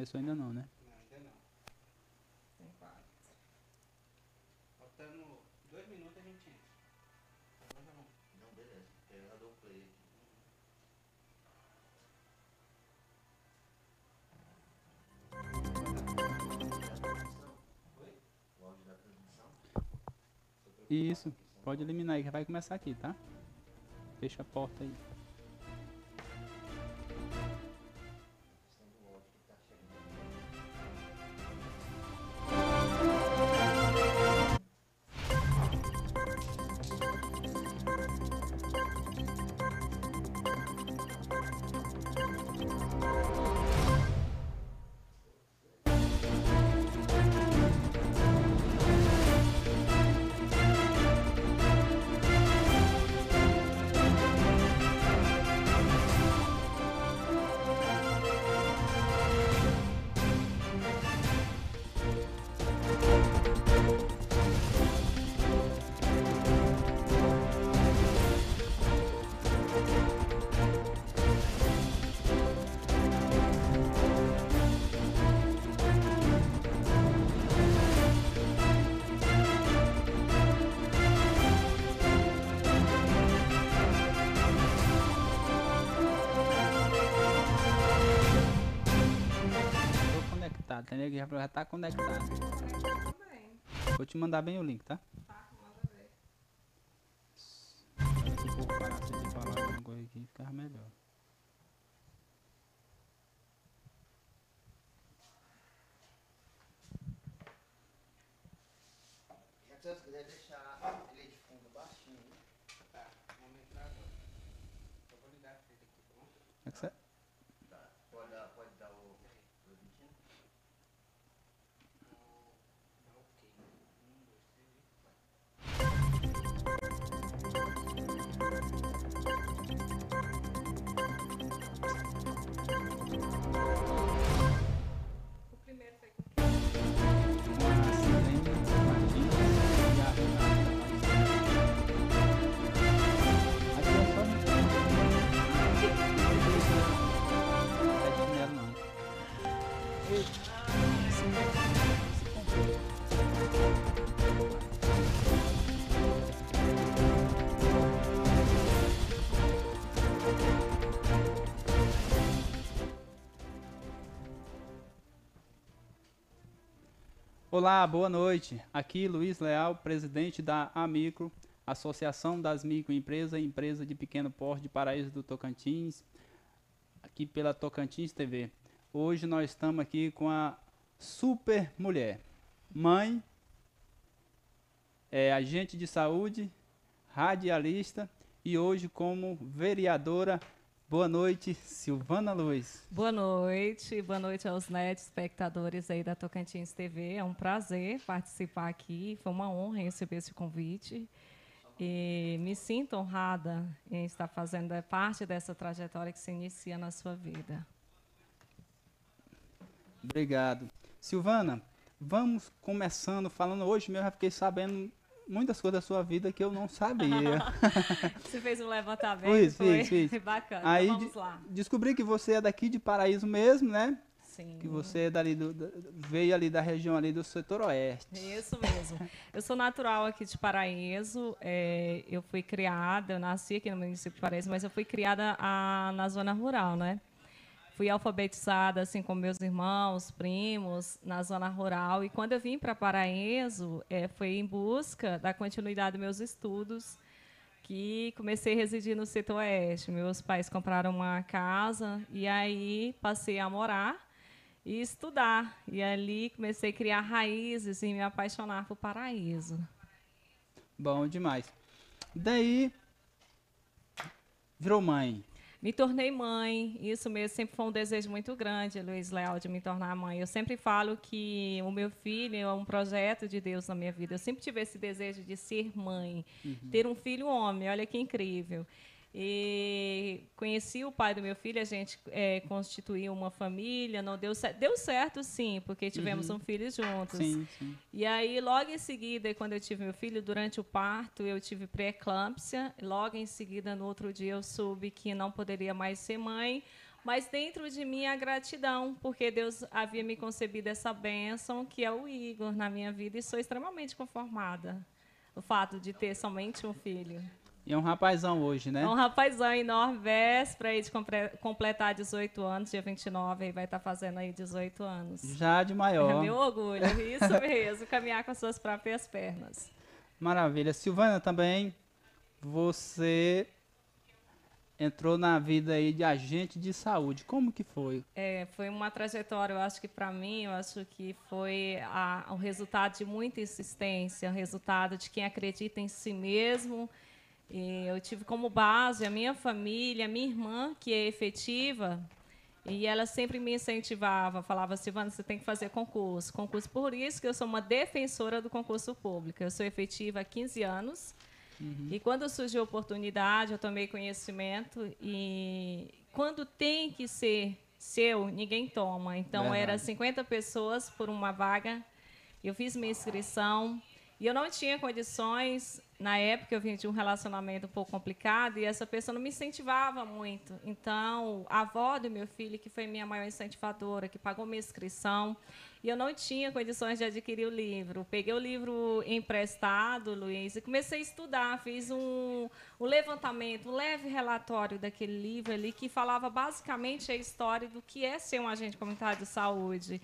começou ainda não, né? Não, ainda não. Tem quatro. Faltando dois minutos a gente entra. Já vamos. Não, beleza. Eu já dou play aqui. Oi? O áudio da transmissão? Isso, pode eliminar aí que vai começar aqui, tá? Fecha a porta aí. Entendeu? Já, já tá conectado. Vou te mandar bem o link, tá? Se o falar alguma coisa aqui, ficava melhor. Se você quiser deixar ele de fundo baixinho, Tá, vamos entrar agora. Eu vou ligar pra ele aqui, bom? É que cê- Olá, boa noite. Aqui Luiz Leal, presidente da Amicro, Associação das Microempresas e Empresas de Pequeno Porte de Paraíso do Tocantins, aqui pela Tocantins TV. Hoje nós estamos aqui com a super mulher, mãe, é, agente de saúde, radialista e hoje como vereadora. Boa noite, Silvana Luiz. Boa noite, boa noite aos net espectadores aí da Tocantins TV. É um prazer participar aqui, foi uma honra receber esse convite. E me sinto honrada em estar fazendo parte dessa trajetória que se inicia na sua vida. Obrigado. Silvana, vamos começando falando hoje mesmo, já fiquei sabendo muitas coisas da sua vida que eu não sabia. Você fez um levantamento, Fiz, foi fiz, fiz. bacana. Aí então vamos lá. Descobri que você é daqui de Paraíso mesmo, né? Sim. Que você é dali do, veio ali da região ali do setor oeste. Isso mesmo. Eu sou natural aqui de Paraíso. é, eu fui criada, eu nasci aqui no município de Paraíso, mas eu fui criada ah, na zona rural, né? Fui alfabetizada, assim como meus irmãos, primos, na zona rural. E quando eu vim para Paraíso, é, foi em busca da continuidade dos meus estudos, que comecei a residir no setor oeste. Meus pais compraram uma casa e aí passei a morar e estudar. E ali comecei a criar raízes e me apaixonar por Paraíso. Bom demais. Daí virou mãe. Me tornei mãe, isso mesmo, sempre foi um desejo muito grande, Luiz Leal, de me tornar mãe. Eu sempre falo que o meu filho é um projeto de Deus na minha vida. Eu sempre tive esse desejo de ser mãe, ter um filho homem, olha que incrível. E conheci o pai do meu filho, a gente eh, constituiu uma família, não deu certo. Deu certo, sim, porque tivemos um filho juntos. Sim, sim. E aí, logo em seguida, quando eu tive meu filho, durante o parto, eu tive pré-eclâmpsia. Logo em seguida, no outro dia, eu soube que não poderia mais ser mãe. Mas dentro de mim a gratidão, porque Deus havia me concebido essa bênção, que é o Igor, na minha vida, e sou extremamente conformada. O fato de ter somente um filho. E é um rapazão hoje, né? É um rapazão enorme, véspera aí de completar 18 anos, dia 29, aí vai estar fazendo aí 18 anos. Já de É maior. meu orgulho, isso mesmo, caminhar com as suas próprias pernas. Maravilha. Silvana, também você entrou na vida aí de agente de saúde. Como que foi? É, foi uma trajetória, eu acho que para mim, eu acho que foi a, o resultado de muita insistência, o resultado de quem acredita em si mesmo. E eu tive como base a minha família, a minha irmã, que é efetiva, e ela sempre me incentivava, falava, Silvana, você tem que fazer concurso. Concurso, por isso que eu sou uma defensora do concurso público. Eu sou efetiva há 15 anos. E quando surgiu a oportunidade, eu tomei conhecimento e quando tem que ser seu, ninguém toma. Então Verdade. era 50 pessoas por uma vaga. Eu fiz minha inscrição e eu não tinha condições. Na época eu vinha de um relacionamento um pouco complicado e essa pessoa não me incentivava muito. Então, a avó do meu filho, que foi minha maior incentivadora, que pagou minha inscrição, e eu não tinha condições de adquirir o livro. Peguei o livro emprestado, Luiz, e comecei a estudar. Fiz um, um levantamento, um leve relatório daquele livro ali, que falava basicamente a história do que é ser um agente comunitário de saúde.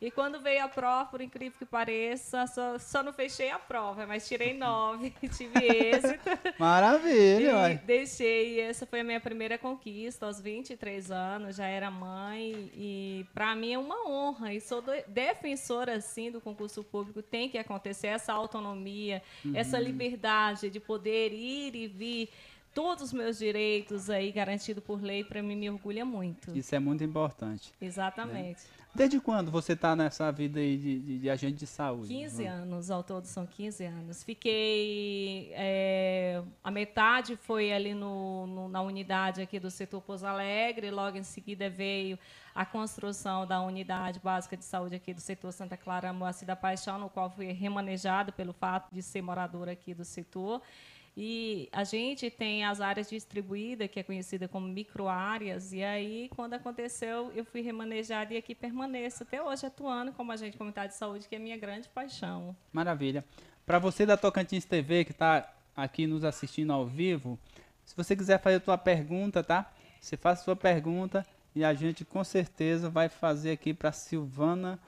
E quando veio a prova, por incrível que pareça, só, só não fechei a prova, mas tirei nove, tive êxito. Maravilha, E uai. deixei, essa foi a minha primeira conquista, aos 23 anos, já era mãe, e para mim é uma honra, e sou do- defensora, assim, do concurso público, tem que acontecer essa autonomia, essa liberdade de poder ir e vir, todos os meus direitos aí garantidos por lei, para mim me orgulha muito. Isso é muito importante. Exatamente. Desde quando você está nessa vida aí de, de- de agente de saúde? 15 anos, ao todo são 15 anos. Fiquei. é, a metade foi ali no, no- na unidade aqui do setor Pouso Alegre, logo em seguida veio a construção da unidade básica de saúde aqui do setor Santa Clara Moacir da Paixão, no qual fui remanejada pelo fato de ser moradora aqui do setor. E a gente tem as áreas distribuídas, que é conhecida como microáreas, e aí, quando aconteceu, eu fui remanejada e aqui permaneço até hoje atuando como agente comunitário de saúde, que é minha grande paixão. Maravilha. Para você da Tocantins TV que está aqui nos assistindo ao vivo, se você quiser fazer a sua pergunta, tá? Você faz a sua pergunta e a gente com certeza vai fazer aqui para Silvana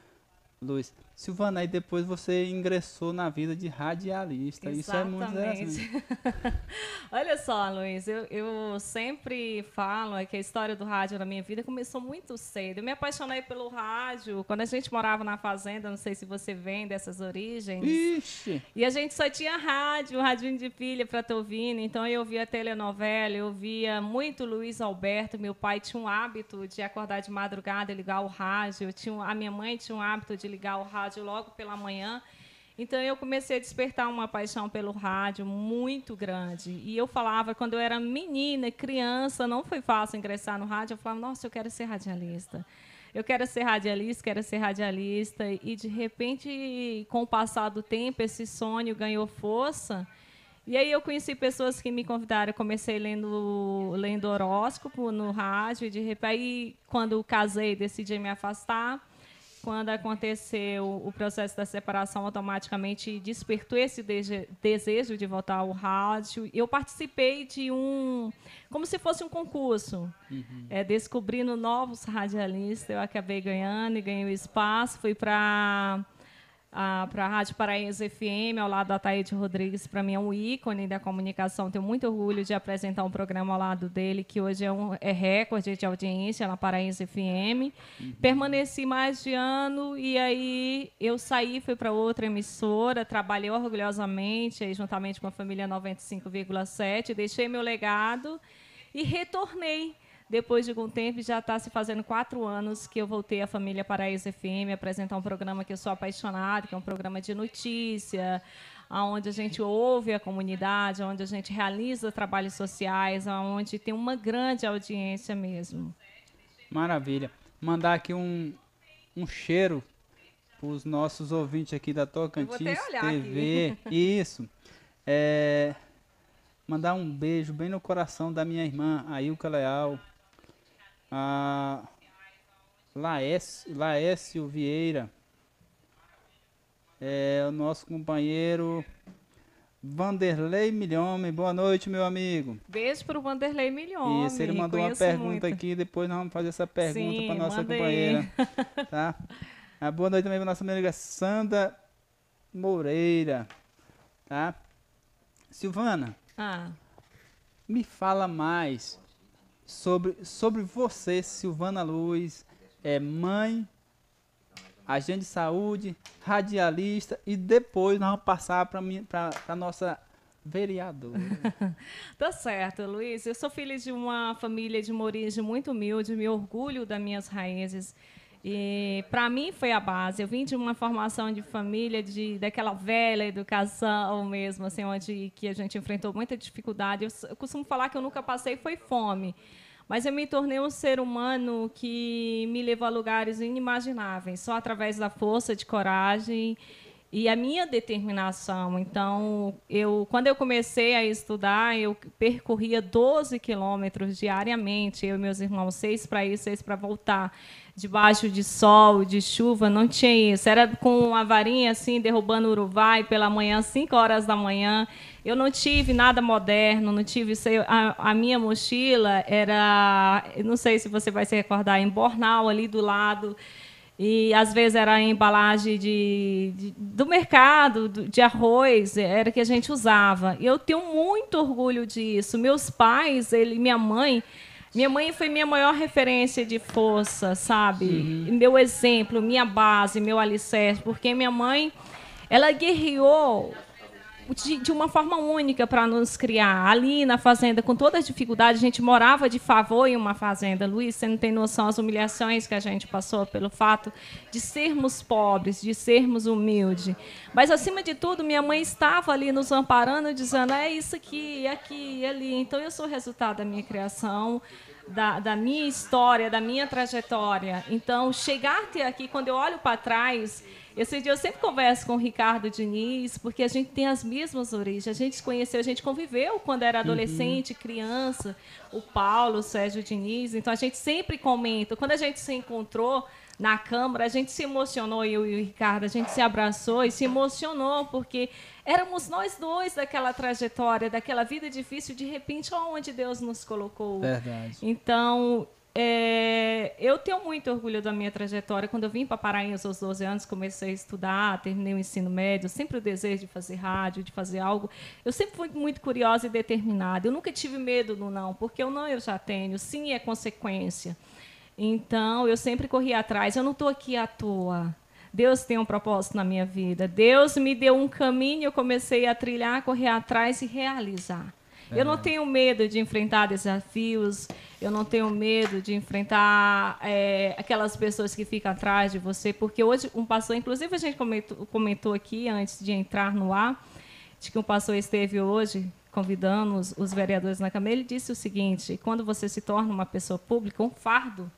Luiz. Silvana, aí depois você ingressou na vida de radialista. Isso é muito interessante. Olha só, Luiz, eu, eu sempre falo é que a história do rádio na minha vida começou muito cedo. Eu me apaixonei pelo rádio quando a gente morava na fazenda, não sei se você vem dessas origens. Ixi, E a gente só tinha rádio, radinho de pilha para estar ouvindo. Então eu via telenovela, eu via muito Luiz Alberto. Meu pai tinha um hábito de acordar de madrugada e ligar o rádio. Eu tinha, um- a minha mãe tinha um hábito de ligar o rádio logo pela manhã. Então eu comecei a despertar uma paixão pelo rádio muito grande. E eu falava, quando eu era menina, criança, não foi fácil ingressar no rádio. Eu falava, nossa, eu quero ser radialista. Eu quero ser radialista, quero ser radialista. E de repente, com o passar do tempo, esse sonho ganhou força. E aí eu conheci pessoas que me convidaram. Eu comecei lendo, lendo horóscopo no rádio. E de repente, aí, quando casei, decidi me afastar. Quando aconteceu o processo da separação, automaticamente despertou esse dese- desejo de voltar ao rádio. Eu participei de um, como se fosse um concurso, é, descobrindo novos radialistas. Eu acabei ganhando e ganhei o espaço. Fui para para a Rádio Paraíso FM, ao lado da Taíde Rodrigues, para mim é um ícone da comunicação. Tenho muito orgulho de apresentar um programa ao lado dele, que hoje é, um, é recorde de audiência na Paraíso FM. Permaneci mais de ano e aí eu saí, fui para outra emissora, trabalhei orgulhosamente, aí, juntamente com a família 95,7, deixei meu legado e retornei. Depois de algum tempo, já está se fazendo quatro anos que eu voltei à família Paraíso FM apresentar um programa que eu sou apaixonada, que é um programa de notícia, onde a gente ouve a comunidade, onde a gente realiza trabalhos sociais, onde tem uma grande audiência mesmo. maravilha. Mandar aqui um, um cheiro para os nossos ouvintes aqui da Tocantins até olhar TV. Isso. É, mandar um beijo bem no coração da minha irmã, Ailka Leal. A Laércio, Laércio Vieira. É, o nosso companheiro Vanderlei Milhome. Boa noite, meu amigo. Beijo pro Vanderlei Milhões. Isso, ele mandou uma pergunta muito. aqui, depois nós vamos fazer essa pergunta para nossa manda aí. companheira. Tá? Ah, boa noite também para nossa amiga Sandra Moreira. Tá? Silvana, Ah, me fala mais sobre, sobre você, Silvana Luz, é mãe, agente de saúde, radialista e depois nós vamos passar para a nossa vereadora. Tá certo, Luiz. Eu sou filha de uma família de uma origem muito humilde, me orgulho das minhas raízes. E para mim foi a base. Eu vim de uma formação de família de daquela velha educação mesmo, assim, onde que a gente enfrentou muita dificuldade. Eu, eu costumo falar que eu nunca passei foi fome. Mas eu me tornei um ser humano que me levou a lugares inimagináveis, só através da força de coragem e a minha determinação. Então, eu, quando eu comecei a estudar, eu percorria 12 quilômetros diariamente, eu e meus irmãos, seis para ir, seis para voltar, debaixo de sol, de chuva, não tinha isso. Era com a varinha assim, derrubando o urubai pela manhã, 5 horas da manhã. Eu não tive nada moderno, não tive aí. A, a minha mochila era, não sei se você vai se recordar, em Bornal ali do lado. E às vezes era a embalagem de, de- do mercado, do- de arroz, era que a gente usava. E eu tenho muito orgulho disso. Meus pais, ele, minha mãe, minha mãe foi minha maior referência de força, sabe? Meu exemplo, minha base, meu alicerce, porque minha mãe, ela guerreou de, de uma forma única para nos criar. Ali na fazenda, com toda a dificuldade, a gente morava de favor em uma fazenda. Luiz, você não tem noção as humilhações que a gente passou pelo fato de sermos pobres, de sermos humildes. Mas, acima de tudo, minha mãe estava ali nos amparando, dizendo: é isso aqui, é aqui, é ali. Então, eu sou resultado da minha criação. Da, da minha história, da minha trajetória. Então, chegar até aqui, quando eu olho para trás, esse dia eu sempre converso com o Ricardo Diniz, porque a gente tem as mesmas origens. A gente se conheceu, a gente conviveu quando era adolescente, criança. O Paulo, o Sérgio Diniz. Então a gente sempre comenta. Quando a gente se encontrou na Câmara, a gente se emocionou, eu e o Ricardo, a gente se abraçou e se emocionou, porque éramos nós dois daquela trajetória, daquela vida difícil, de repente, aonde Deus nos colocou. Verdade. Então, é, eu tenho muito orgulho da minha trajetória. Quando eu vim para Paraíba aos 12 anos, comecei a estudar, terminei o ensino médio, sempre o desejo de fazer rádio, de fazer algo. Eu sempre fui muito curiosa e determinada. Eu nunca tive medo do não, porque o não eu já tenho, sim é consequência. Então, eu sempre corri atrás. Eu não estou aqui à toa. Deus tem um propósito na minha vida. Deus me deu um caminho, eu comecei a trilhar, correr atrás e realizar. Eu não tenho medo de enfrentar desafios, eu não tenho medo de enfrentar é, aquelas pessoas que ficam atrás de você, porque hoje um pastor, inclusive a gente comentou, comentou aqui antes de entrar no ar, de que um pastor esteve hoje convidando os, os vereadores na Câmara, ele disse o seguinte: quando você se torna uma pessoa pública, um fardo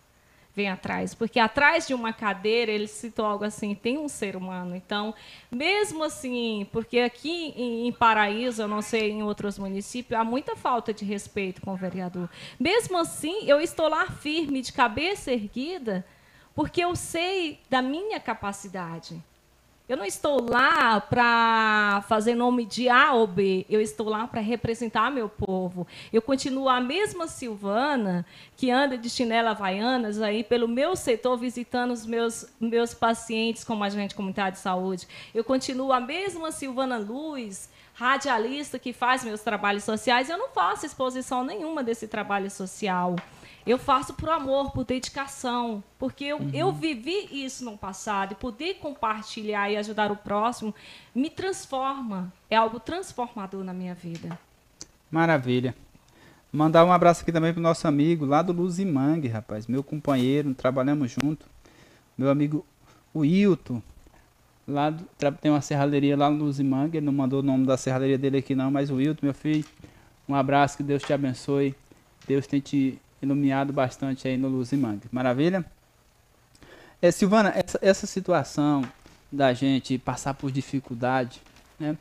vem atrás, porque atrás de uma cadeira ele citou algo assim, tem um ser humano. Então, mesmo assim, porque aqui em, Paraíso, eu não sei em outros municípios, há muita falta de respeito com o vereador. Mesmo assim, eu estou lá firme, de cabeça erguida, porque eu sei da minha capacidade. Eu não estou lá para fazer nome de A ou B, eu estou lá para representar meu povo. Eu continuo a mesma Silvana que anda de chinela havaianas aí pelo meu setor visitando os meus, meus pacientes como agente comunitário de saúde. Eu continuo a mesma Silvana Luz, radialista que faz meus trabalhos sociais. Eu não faço exposição nenhuma desse trabalho social. Eu faço por amor, por dedicação, porque eu, eu vivi isso no passado e poder compartilhar e ajudar o próximo me transforma. É algo transformador na minha vida. Maravilha. Mandar um abraço aqui também pro nosso amigo lá do Luzimangue, rapaz. Meu companheiro, trabalhamos junto. Meu amigo Wilton. Lá do- tem uma serralheria lá no Luzimangue. Ele não mandou o nome da serralheria dele aqui não, mas o Wilton, meu filho. Um abraço, que Deus te abençoe. Deus tem te iluminado bastante aí no Luzimangue. Maravilha? É, Silvana, essa, essa situação da gente passar por dificuldade, né?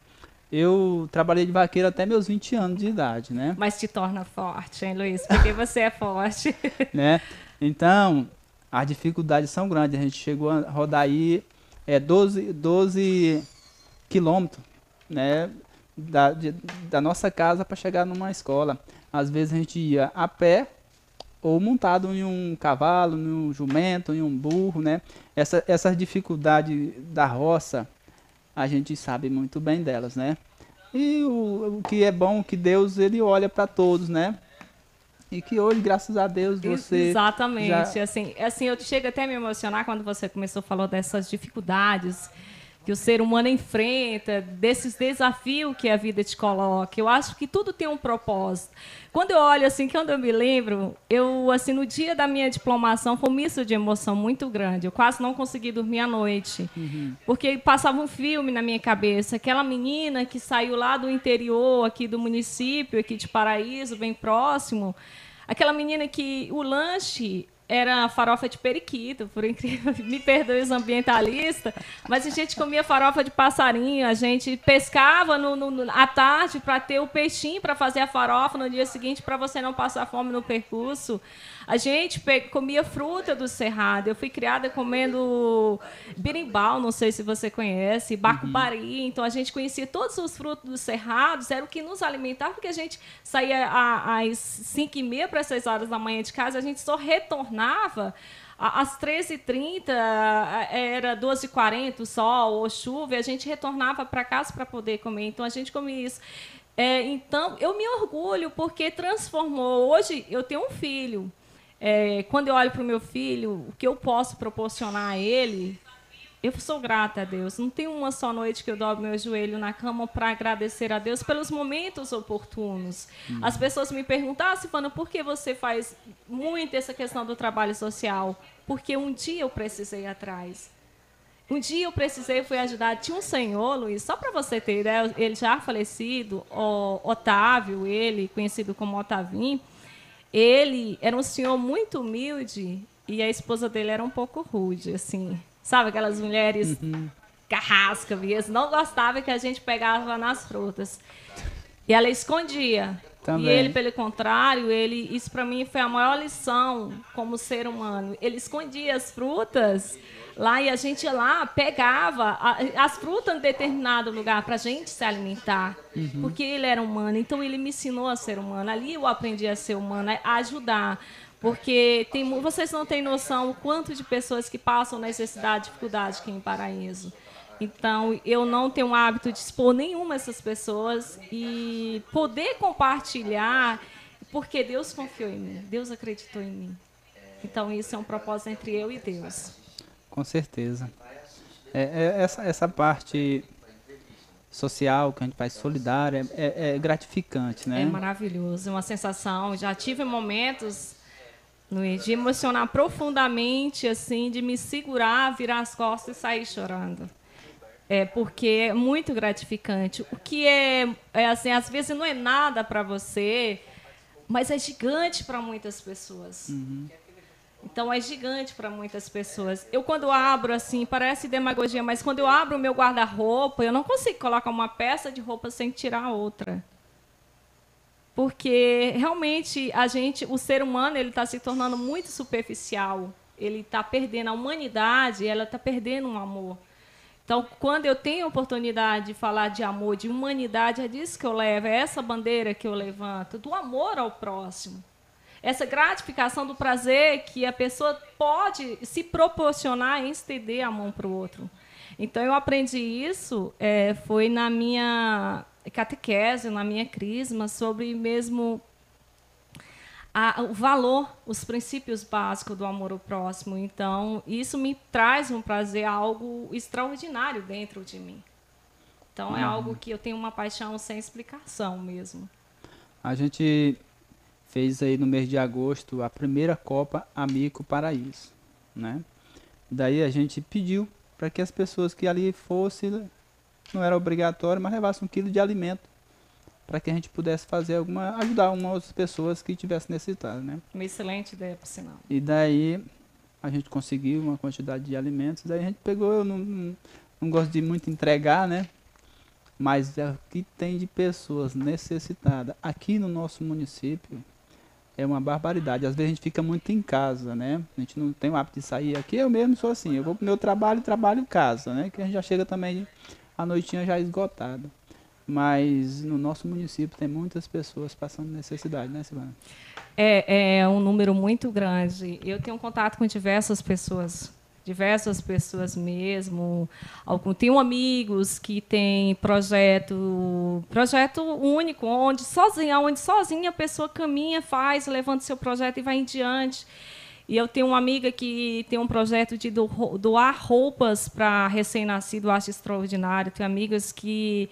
Eu trabalhei de vaqueiro até meus 20 anos de idade, né? Mas te torna forte, hein, Luiz? Porque você é forte. né? Então, as dificuldades são grandes. A gente chegou a rodar aí é, 12, 12 quilômetros, né? Da, de- da nossa casa para chegar numa escola. Às vezes a gente ia a pé ou montado em um cavalo, em um jumento, em um burro, né? Essa, essas dificuldades da roça, a gente sabe muito bem delas, né? E o, o que é bom, que Deus ele olha para todos, né? E que hoje, graças a Deus, você Exatamente. já- Assim, assim, eu chego até a me emocionar quando você começou a falar dessas dificuldades que o ser humano enfrenta, desses desafios que a vida te coloca. Eu acho que tudo tem um propósito. Quando eu olho assim, quando eu me lembro, eu assim no dia da minha diplomação foi um misto de emoção muito grande. Eu quase não consegui dormir à noite, porque passava um filme na minha cabeça, aquela menina que saiu lá do interior aqui do município, aqui de Paraíso, bem próximo, Aquela menina que o lanche era farofa de periquito, por incrível, me perdoe os ambientalistas, mas a gente comia farofa de passarinho, a gente pescava no, no- à tarde para ter o peixinho para fazer a farofa no dia seguinte para você não passar fome no percurso. A gente comia fruta do cerrado. Eu fui criada comendo birimbau, não sei se você conhece, bacubari. Então a gente conhecia todos os frutos dos cerrados, era o que nos alimentava, porque a gente saía às 5 e meia para as 6 horas da manhã de casa, a gente só retornava às 13h30, a- era 12h40 o sol ou chuva, e a gente retornava para casa para poder comer. Então a gente comia isso. É, então, eu me orgulho porque transformou. Hoje eu tenho um filho. É, quando eu olho para o meu filho, o que eu posso proporcionar a ele, eu sou grata a Deus. Não tem uma só noite que eu dobro meu joelho na cama para agradecer a Deus pelos momentos oportunos. As pessoas me perguntam, ah, Silvana, por que você faz muito essa questão do trabalho social? Porque um dia eu precisei atrás. Um dia eu precisei, fui ajudar. Tinha um senhor, Luiz, só para você ter ideia, ele já falecido, o Otávio, ele, conhecido como Otavim, ele era um senhor muito humilde e a esposa dele era um pouco rude, assim. Sabe aquelas mulheres carrasca mesmo? Não gostava que a gente pegava nas frutas. E ela escondia. Também. E ele, pelo contrário, ele, isso para mim foi a maior lição como ser humano. Ele escondia as frutas lá e a gente ia lá pegava as frutas em determinado lugar para a gente se alimentar, porque ele era humano. Então ele me ensinou a ser humano. Ali eu aprendi a ser humano, a ajudar. Porque tem, vocês não têm noção o quanto de pessoas que passam necessidade, dificuldade aqui em Paraíso. Então, eu não tenho o hábito de expor nenhuma dessas pessoas e poder compartilhar, porque Deus confiou em mim, Deus acreditou em mim. Então, isso é um propósito entre eu e Deus. Com certeza. É, é essa, essa parte social que a gente faz solidária é, é- é gratificante, né? É maravilhoso, é uma sensação. Já tive momentos Luiz, de emocionar profundamente, assim, de me segurar, virar as costas e sair chorando. É porque é muito gratificante. O que é, é assim, às vezes não é nada para você, mas é gigante para muitas pessoas. Então é gigante para muitas pessoas. Eu quando abro assim, parece demagogia, mas quando eu abro o meu guarda-roupa, eu não consigo colocar uma peça de roupa sem tirar outra. Porque realmente a gente, o ser humano, ele está se tornando muito superficial. Ele está perdendo a humanidade, ela está perdendo um amor. Então, quando eu tenho a oportunidade de falar de amor, de humanidade, é disso que eu levo, é essa bandeira que eu levanto, do amor ao próximo. Essa gratificação do prazer que a pessoa pode se proporcionar em estender a mão para o outro. Então, eu aprendi isso, é, foi na minha catequese, na minha crisma, sobre mesmo a- o valor, os princípios básicos do amor ao próximo. Então, isso me traz um prazer, algo extraordinário dentro de mim. Então, é algo que eu tenho uma paixão sem explicação mesmo. A gente fez aí no mês de agosto a primeira Copa Amigo Paraíso, né? Daí a gente pediu para que as pessoas que ali fossem, não era obrigatório, mas levassem um quilo de alimento para que a gente pudesse fazer alguma, ajudar umas pessoas que tivessem necessitado, né? Uma excelente ideia, por sinal. E daí a gente conseguiu uma quantidade de alimentos, daí a gente pegou, eu não, não, não gosto de muito entregar, né? Mas é o que tem de pessoas necessitadas aqui no nosso município é uma barbaridade. Às vezes a gente fica muito em casa, né? A gente não tem o hábito de sair aqui. Eu mesmo sou assim. Eu vou pro meu trabalho, trabalho em casa, né? Que a gente já chega também a noitinha já esgotada. Mas no nosso município tem muitas pessoas passando necessidade, né, Silvana? É, é um número muito grande. Eu tenho contato com diversas pessoas, diversas pessoas mesmo. Algum, tenho amigos que têm projeto, projeto único, onde sozinha, onde sozinha a pessoa caminha, faz, levanta seu projeto e vai em diante. E eu tenho uma amiga que tem um projeto de doar roupas para recém-nascido, acho extraordinário. Tenho amigas que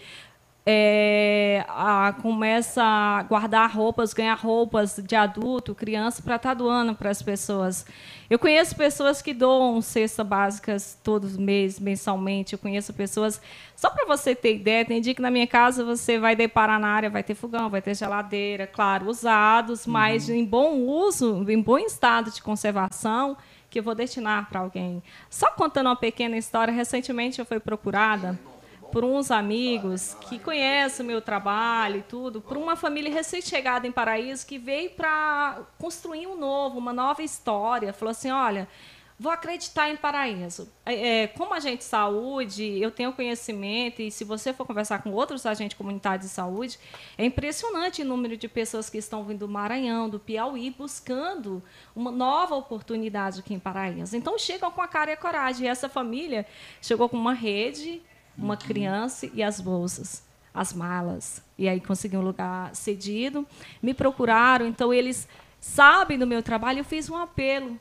é, a, começa a guardar roupas, ganhar roupas de adulto, criança, para estar tá doando para as pessoas. Eu conheço pessoas que doam cestas básicas todos os meses, mensalmente. Eu conheço pessoas. Só para você ter ideia, tem dia que na minha casa você vai deparar na área, vai ter fogão, vai ter geladeira, claro, usados, uhum. mas em bom uso, em bom estado de conservação, que eu vou destinar para alguém. Só contando uma pequena história, recentemente eu fui procurada por uns amigos que conhecem o meu trabalho e tudo, por uma família recém-chegada em Paraíso que veio para construir um novo, uma nova história. Falou assim: olha, vou acreditar em Paraíso. É, é, como agente de saúde, eu tenho conhecimento, e se você for conversar com outros agentes comunitários de saúde, é impressionante o número de pessoas que estão vindo do Maranhão, do Piauí, buscando uma nova oportunidade aqui em Paraíso. Então, chegam com a cara e a coragem. E essa família chegou com uma rede uma criança e as bolsas, as malas. E aí consegui um lugar cedido. Me procuraram, então eles sabem do meu trabalho. Eu fiz um apelo,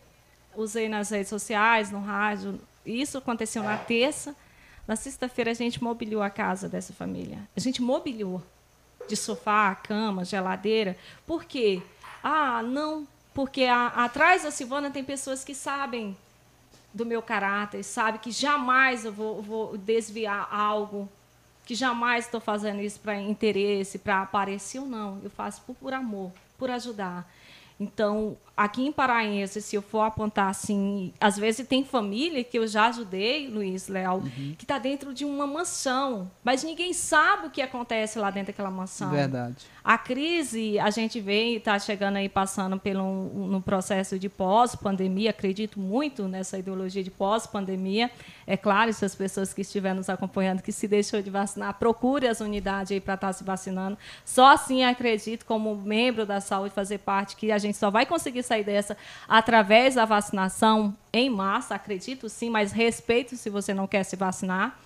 usei nas redes sociais, no rádio. Isso aconteceu na terça. Na sexta-feira a gente mobiliou a casa dessa família. A gente mobiliou de sofá, cama, geladeira. Por quê? Ah, não, porque a, atrás da Silvana tem pessoas que sabem do meu caráter, sabe que jamais eu vou, vou desviar algo, que jamais estou fazendo isso para interesse, para aparecer ou não. Eu faço por, por amor, por ajudar. Então, aqui em Paraense, se eu for apontar assim, às vezes tem família que eu já ajudei, Luiz Leal, uhum. que está dentro de uma mansão, mas ninguém sabe o que acontece lá dentro daquela mansão. Verdade. A crise, a gente vê e está chegando aí, passando pelo um, no processo de pós-pandemia, acredito muito nessa ideologia de pós-pandemia. É claro, se as pessoas que estiverem nos acompanhando, que se deixou de vacinar, procure as unidades aí para estar tá se vacinando. Só assim acredito, como membro da saúde, fazer parte, que a gente só vai conseguir sair dessa através da vacinação em massa, acredito sim, mas respeito se você não quer se vacinar.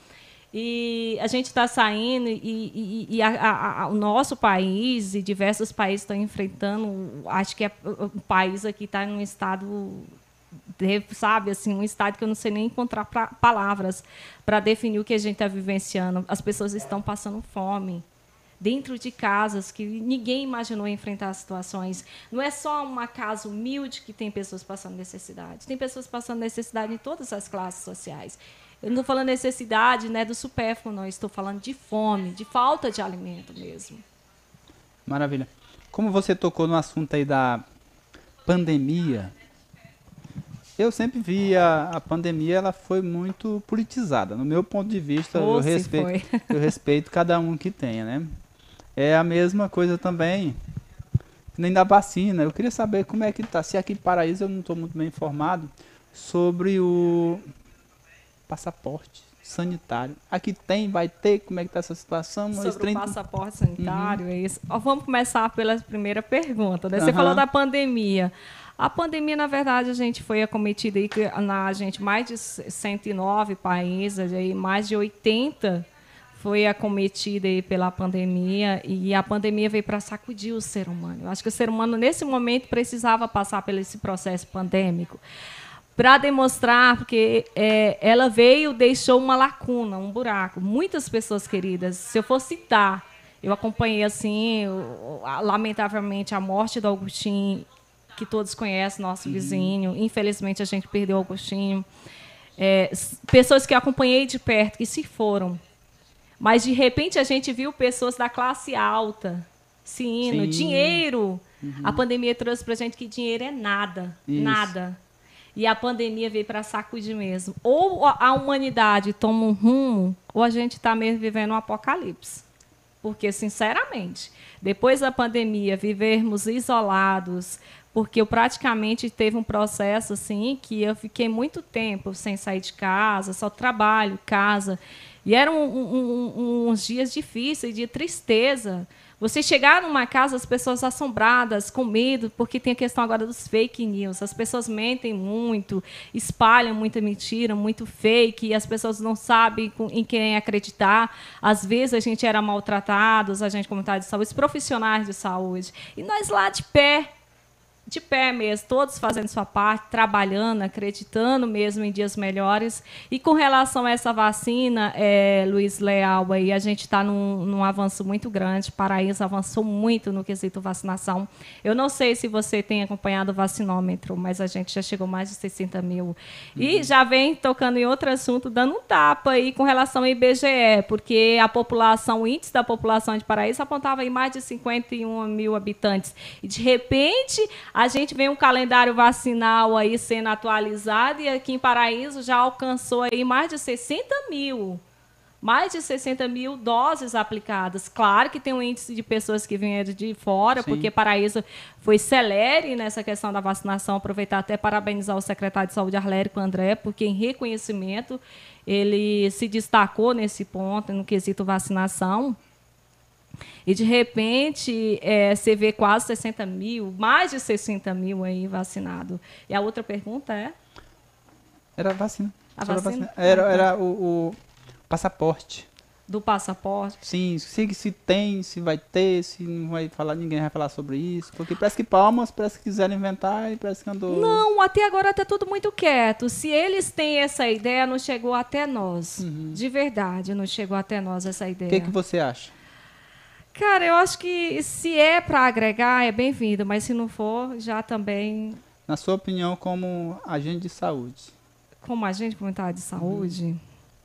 E a gente está saindo e, e, e a, a, o nosso país e diversos países estão enfrentando. Acho que é, o país aqui está em um estado, sabe, assim, um estado que eu não sei nem encontrar pra, palavras para definir o que a gente está vivenciando. As pessoas estão passando fome dentro de casas que ninguém imaginou enfrentar situações. Não é só uma casa humilde que tem pessoas passando necessidade. Tem pessoas passando necessidade em todas as classes sociais. Eu não estou falando necessidade né, do supérfluo, não. Estou falando de fome, de falta de alimento mesmo. Maravilha. Como você tocou no assunto aí da pandemia, eu sempre vi a, a pandemia, ela foi muito politizada. No meu ponto de vista, eu, respeito, eu respeito cada um que tenha, né? É a mesma coisa também, nem da vacina. Eu queria saber como é que está. Se aqui em Paraíso eu não estou muito bem informado sobre o passaporte sanitário. Aqui tem, vai ter, como é que está essa situação? Sobre o passaporte sanitário, uhum. é isso. vamos começar pela primeira pergunta. Né? Você uhum. falou da pandemia. A pandemia, na verdade, a gente foi acometida aí, na gente mais de 109 países, aí, mais de 80 foi acometida aí pela pandemia e a pandemia veio para sacudir o ser humano. Eu acho que o ser humano nesse momento precisava passar por esse processo pandêmico para demonstrar, porque é, ela veio, deixou uma lacuna, um buraco. Muitas pessoas queridas, se eu for citar, eu acompanhei assim, lamentavelmente, a morte do Agostinho, que todos conhecem, nosso uhum. vizinho. Infelizmente, a gente perdeu o Agostinho. É, pessoas que acompanhei de perto, que se foram. Mas, de repente, a gente viu pessoas da classe alta se indo. Sim. Dinheiro. Uhum. A pandemia trouxe para a gente que dinheiro é nada. Isso. Nada. E a pandemia veio para sacudir mesmo. Ou a humanidade toma um rumo, ou a gente está mesmo vivendo um apocalipse. Porque, sinceramente, depois da pandemia, vivermos isolados, porque eu praticamente teve um processo assim que eu fiquei muito tempo sem sair de casa, só trabalho, casa. E eram um, um, uns dias difíceis, de tristeza. Você chegar numa casa, as pessoas assombradas, com medo, porque tem a questão agora dos fake news. As pessoas mentem muito, espalham muita mentira, muito fake, e as pessoas não sabem em quem acreditar. Às vezes a gente era maltratados, a gente comunidade de saúde, profissionais de saúde. E nós lá de pé, de pé mesmo, todos fazendo sua parte, trabalhando, acreditando mesmo em dias melhores. E com relação a essa vacina, é, Luiz Leal, aí, a gente está num, num, avanço muito grande. Paraíso avançou muito no quesito vacinação. Eu não sei se você tem acompanhado o vacinômetro, mas a gente já chegou mais de 60 mil. Uhum. E já vem tocando em outro assunto, dando um tapa aí com relação ao IBGE, porque a população, o índice da população de Paraíso apontava em mais de 51 mil habitantes. E, de repente, a gente vê um calendário vacinal aí sendo atualizado e aqui em Paraíso já alcançou aí mais de 60 mil. Mais de 60 mil doses aplicadas. Claro que tem um índice de pessoas que vieram de fora, Sim. porque Paraíso foi celere nessa questão da vacinação. Aproveitar até parabenizar o secretário de Saúde, Arlérico André, porque em reconhecimento ele se destacou nesse ponto, no quesito vacinação. E, de repente, é, você vê quase 60 mil, mais de 60 mil aí vacinados. E a outra pergunta é? Era vacina. A vacina? vacina? Era, era o, o, passaporte. Do passaporte? Sim, se, se tem, se vai ter, se não vai falar, ninguém vai falar sobre isso. Porque parece que Palmas, parece que quiseram inventar e parece que andou. Não, até agora está tudo muito quieto. Se eles têm essa ideia, não chegou até nós. Uhum. De verdade, não chegou até nós essa ideia. O que, que você acha? Cara, eu acho que se é para agregar, é bem-vindo, mas se não for, já também. Na sua opinião, como agente de saúde? Como agente comunitário de saúde? Uhum.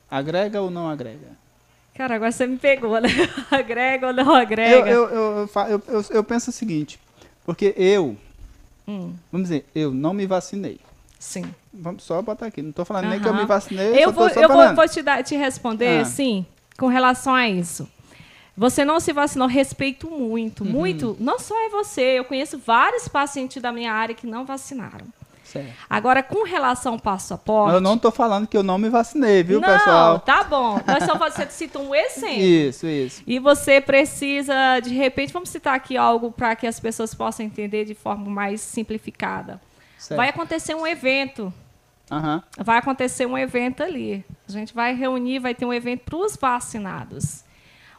Agrega ou não agrega? Cara, agora você me pegou, né? agrega ou não agrega? Eu, eu, eu, eu, eu penso o seguinte, porque eu, hum. vamos dizer, eu não me vacinei. Sim. Vamos só botar aqui. Não estou falando uhum. nem que eu me vacinei. Eu vou, eu vou, vou, te, dar, te responder, ah. sim, com relação a isso. Você não se vacinou, respeito muito, uhum. muito. Não só é você, eu conheço vários pacientes da minha área que não vacinaram. Certo. Agora, com relação ao passaporte. Eu não estou falando que eu não me vacinei, viu, não, pessoal? Não, tá bom. Nós só você cita um exemplo. Isso, isso. E você precisa, de repente, vamos citar aqui algo para que as pessoas possam entender de forma mais simplificada. Certo. Vai acontecer um evento. Uhum. Vai acontecer um evento ali. A gente vai reunir, vai ter um evento para os vacinados.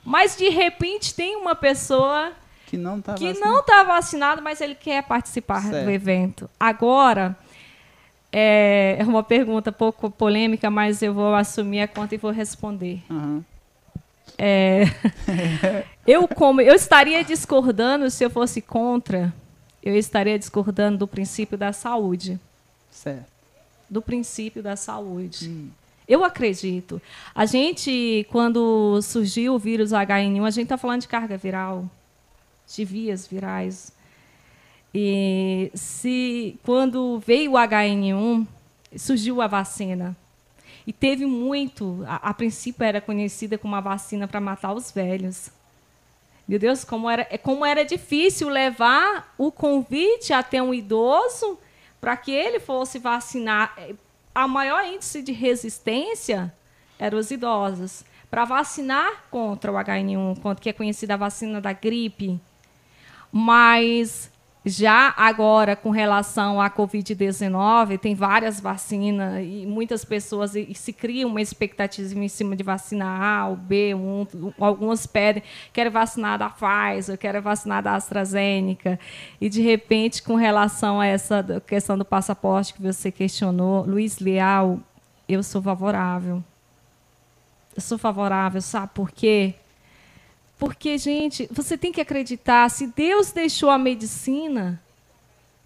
Mas de repente tem uma pessoa que não está não tá vacinado, mas ele quer participar certo. do evento. Agora é, é uma pergunta pouco polêmica, mas eu vou assumir a conta e vou responder. Uhum. É, eu como eu estaria discordando se eu fosse contra, eu estaria discordando do princípio da saúde. Certo. Do princípio da saúde. Hum. Eu acredito. A gente, quando surgiu o vírus HN1, a gente está falando de carga viral, de vias virais. E se quando veio o HN1, surgiu a vacina. E teve muito, a, a princípio era conhecida como uma vacina para matar os velhos. Meu Deus, como era, como era difícil levar o convite até um idoso para que ele fosse vacinar a maior índice de resistência eram os idosos. Para vacinar contra o H1N1, que é conhecida a vacina da gripe, mas já agora, com relação à Covid-19, tem várias vacinas e muitas pessoas e, e se cria uma expectativa em cima de vacina A ou B. Um, alguns pedem, quero vacinar da Pfizer, quero vacinar da AstraZeneca. E, de repente, com relação a essa questão do passaporte que você questionou, Luiz Leal, eu sou favorável. Eu sou favorável, sabe por quê? Porque, gente, você tem que acreditar, se Deus deixou a medicina,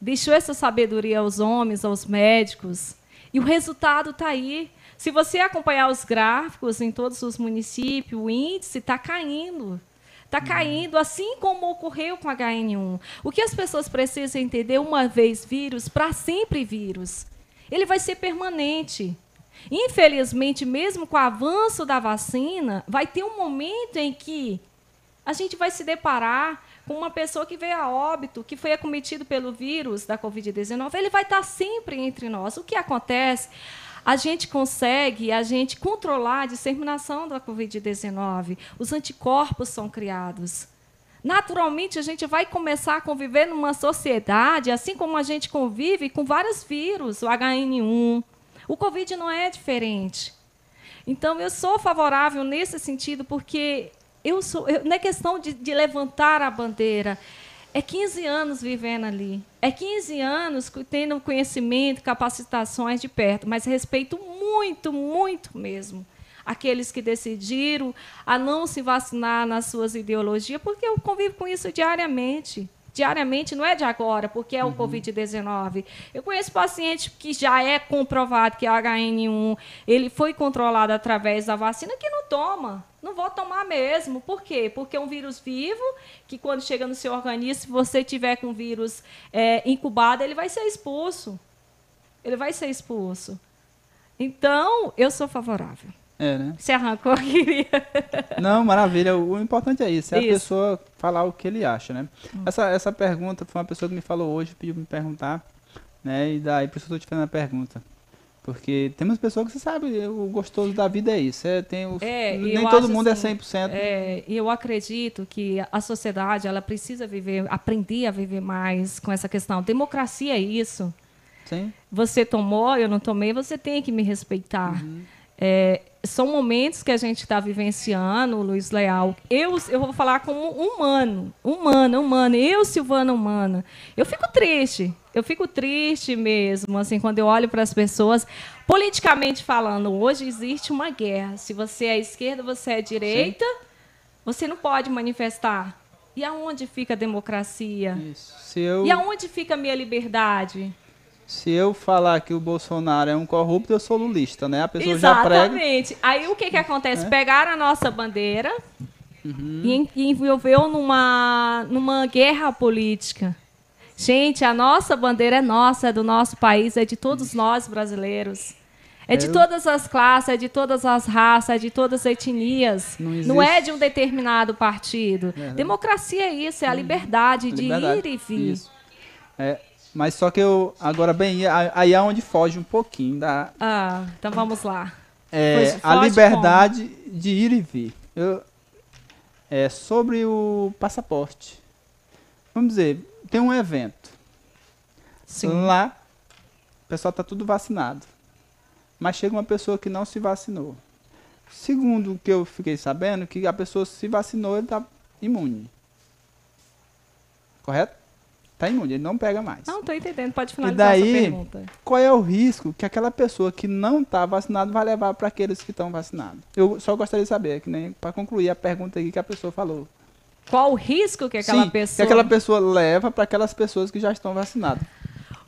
deixou essa sabedoria aos homens, aos médicos, e o resultado está aí. Se você acompanhar os gráficos em todos os municípios, o índice está caindo. Está uhum. caindo, assim como ocorreu com HN1. O que as pessoas precisam entender, uma vez vírus, para sempre vírus. Ele vai ser permanente. Infelizmente, mesmo com o avanço da vacina, vai ter um momento em que A gente vai se deparar com uma pessoa que veio a óbito, que foi acometido pelo vírus da Covid-19, ele vai estar sempre entre nós. O que acontece? A gente consegue, a gente controlar a disseminação da Covid-19. Os anticorpos são criados. Naturalmente, a gente vai começar a conviver numa sociedade, assim como a gente convive com vários vírus, o HN1. O Covid não é diferente. Então, eu sou favorável nesse sentido, porque eu sou, eu, não é questão de, de levantar a bandeira, é 15 anos vivendo ali. É 15 anos tendo conhecimento, capacitações de perto, mas respeito muito, muito mesmo aqueles que decidiram a não se vacinar nas suas ideologias, porque eu convivo com isso diariamente. Diariamente, não é de agora, porque é o uhum. Covid-19. Eu conheço paciente que já é comprovado que é HN1, ele foi controlado através da vacina, que não toma. Não vou tomar mesmo. Por quê? Porque é um vírus vivo, que quando chega no seu organismo, se você tiver com o vírus é, incubado, ele vai ser expulso. Ele vai ser expulso. Então, eu sou favorável. É, né? Você arrancou, queria. Não, maravilha. O importante é isso, é isso. a pessoa falar o que ele acha, né? Hum. Essa, essa pergunta foi uma pessoa que me falou hoje, pediu me perguntar, né? E daí por isso eu estou te fazendo a pergunta. Porque temos pessoas que você sabe, o gostoso da vida é isso. É, tem é, nem todo mundo é assim, é 100%. É, eu acredito que a sociedade ela precisa viver, aprender a viver mais com essa questão. Democracia é isso. Sim. Você tomou, eu não tomei, você tem que me respeitar. Uhum. É, são momentos que a gente está vivenciando, Luiz Leal. Eu, eu vou falar como humano, humana, humana. Eu, Silvana humana. Eu fico triste. Eu fico triste mesmo, assim, quando eu olho para as pessoas. Politicamente falando, hoje existe uma guerra. Se você é esquerda, você é direita, Sim. você não pode manifestar. E aonde fica a democracia? Eu... E aonde fica a minha liberdade? Se eu falar que o Bolsonaro é um corrupto, eu sou lulista, né? A pessoa Exatamente. já prega. Exatamente. Aí o que, que acontece? É. Pegaram a nossa bandeira uhum. e, envolveu numa, numa guerra política. Gente, a nossa bandeira é nossa, é do nosso país, é de todos nós brasileiros. É de todas as classes, é de todas as raças, é de todas as etnias. Não, não é de um determinado partido. É, Democracia é isso, é a uhum. liberdade, liberdade. de ir e vir. Isso. É, mas só que eu. Agora, bem, aí é onde foge um pouquinho da. Ah, então vamos lá. É, a liberdade como? de ir e vir. Eu, é, sobre o passaporte. Vamos dizer, tem um evento. Sim. Lá, o pessoal está tudo vacinado. Mas chega uma pessoa que não se vacinou. Segundo o que eu fiquei sabendo, que a pessoa se vacinou, ele está imune. Correto? Tá imune, ele não pega mais. Não, tô entendendo. Pode finalizar e daí, pergunta. Qual é o risco que aquela pessoa que não está vacinada vai levar para aqueles que estão vacinados? Eu só gostaria de saber, que nem para concluir a pergunta aí que a pessoa falou. Qual o risco que aquela Sim, pessoa. Que aquela pessoa leva para aquelas pessoas que já estão vacinadas.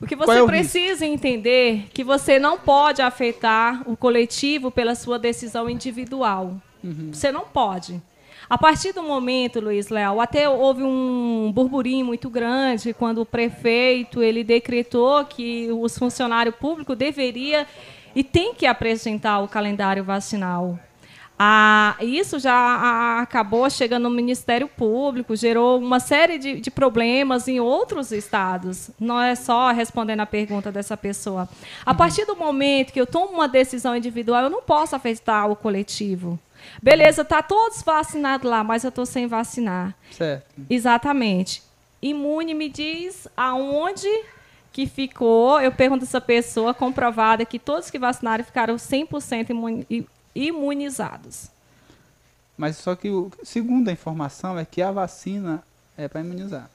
O que você é precisa risco? entender que você não pode afetar o coletivo pela sua decisão individual. Uhum. Você não pode. A partir do momento, Luiz Leal, até houve um burburinho muito grande quando o prefeito ele decretou que os funcionários públicos deveria e tem que apresentar o calendário vacinal. Ah, isso já acabou chegando no Ministério Público, gerou uma série de, de, problemas em outros estados. Não é só respondendo a pergunta dessa pessoa. A partir do momento que eu tomo uma decisão individual, eu não posso afetar o coletivo. Beleza, tá todos vacinados lá, mas eu tô sem vacinar. Certo. Exatamente. Imune me diz aonde que ficou, eu pergunto essa pessoa, comprovada que todos que vacinaram ficaram 100% imunizados. Mas só que, o, segundo a informação, é que a vacina é para imunizar.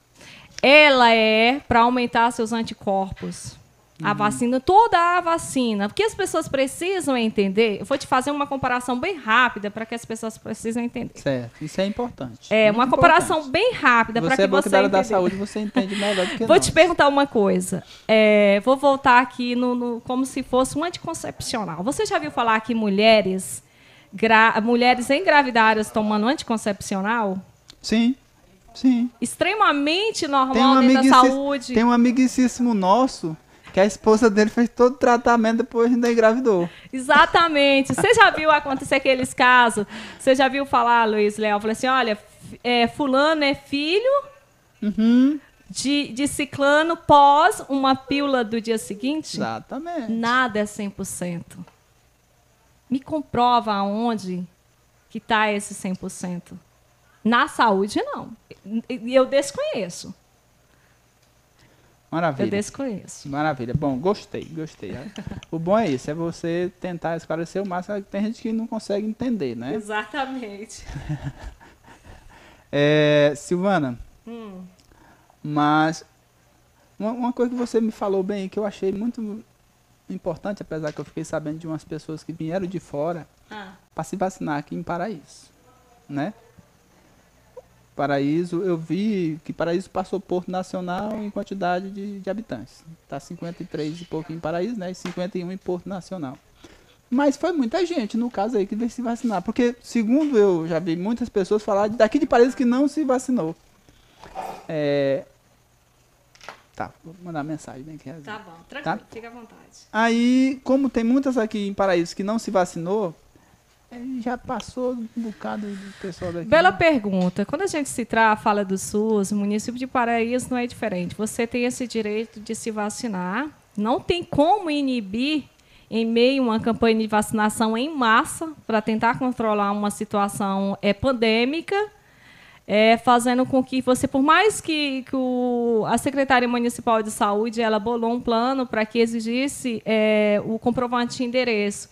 Ela é para aumentar seus anticorpos. A uhum. vacina, toda a vacina. Porque as pessoas precisam entender. Eu vou te fazer uma comparação bem rápida para que as pessoas precisam entender. Certo, isso é importante. É, Muito uma comparação importante. bem rápida para que é você. É da saúde, você entende melhor do que Vou nós. te perguntar uma coisa. É, vou voltar aqui no, no, como se fosse um anticoncepcional. Você já viu falar que mulheres, gra, mulheres engravidadas tomando anticoncepcional? Sim. Sim. Extremamente normal um dentro da saúde. Tem um amiguíssimo nosso que a esposa dele fez todo o tratamento depois ainda engravidou. Exatamente. Você já viu acontecer aqueles casos? Você já viu falar, Luiz Leal? Falei assim: olha, é, fulano é filho Uhum. de, de ciclano pós uma pílula do dia seguinte? Exatamente. Nada é 100%. Me comprova aonde que está esse 100%. Na saúde, não. E eu desconheço. Eu Maravilha. desconheço. Maravilha. Bom, gostei, gostei. O bom é isso, é você tentar esclarecer o máximo. Tem gente que não consegue entender, né? Exatamente. É, Silvana, Hum. mas uma, uma coisa que você me falou bem que eu achei muito importante, apesar que eu fiquei sabendo de umas pessoas que vieram de fora Ah, para se vacinar aqui em Paraíso, né? Paraíso, eu vi que Paraíso passou Porto Nacional em quantidade de, de habitantes. Tá 53 e pouco em Paraíso, né? E 51 em Porto Nacional. Mas foi muita gente, no caso aí, que veio se vacinar. Porque, segundo eu já vi muitas pessoas falar daqui de Paraíso que não se vacinou. É... Tá, vou mandar mensagem bem aqui. tá bom, tranquilo, Tá. fica à vontade. Aí, como tem muitas aqui em Paraíso que não se vacinou, já passou um bocado do pessoal daqui. Bela né? pergunta. Quando a gente se tra fala do SUS, o município de Paraíso não é diferente. Você tem esse direito de se vacinar. Não tem como inibir em meio a uma campanha de vacinação em massa para tentar controlar uma situação é, pandêmica, é, fazendo com que você, por mais que, que o- a Secretaria Municipal de Saúde ela bolou um plano para que exigisse é, o comprovante de endereço.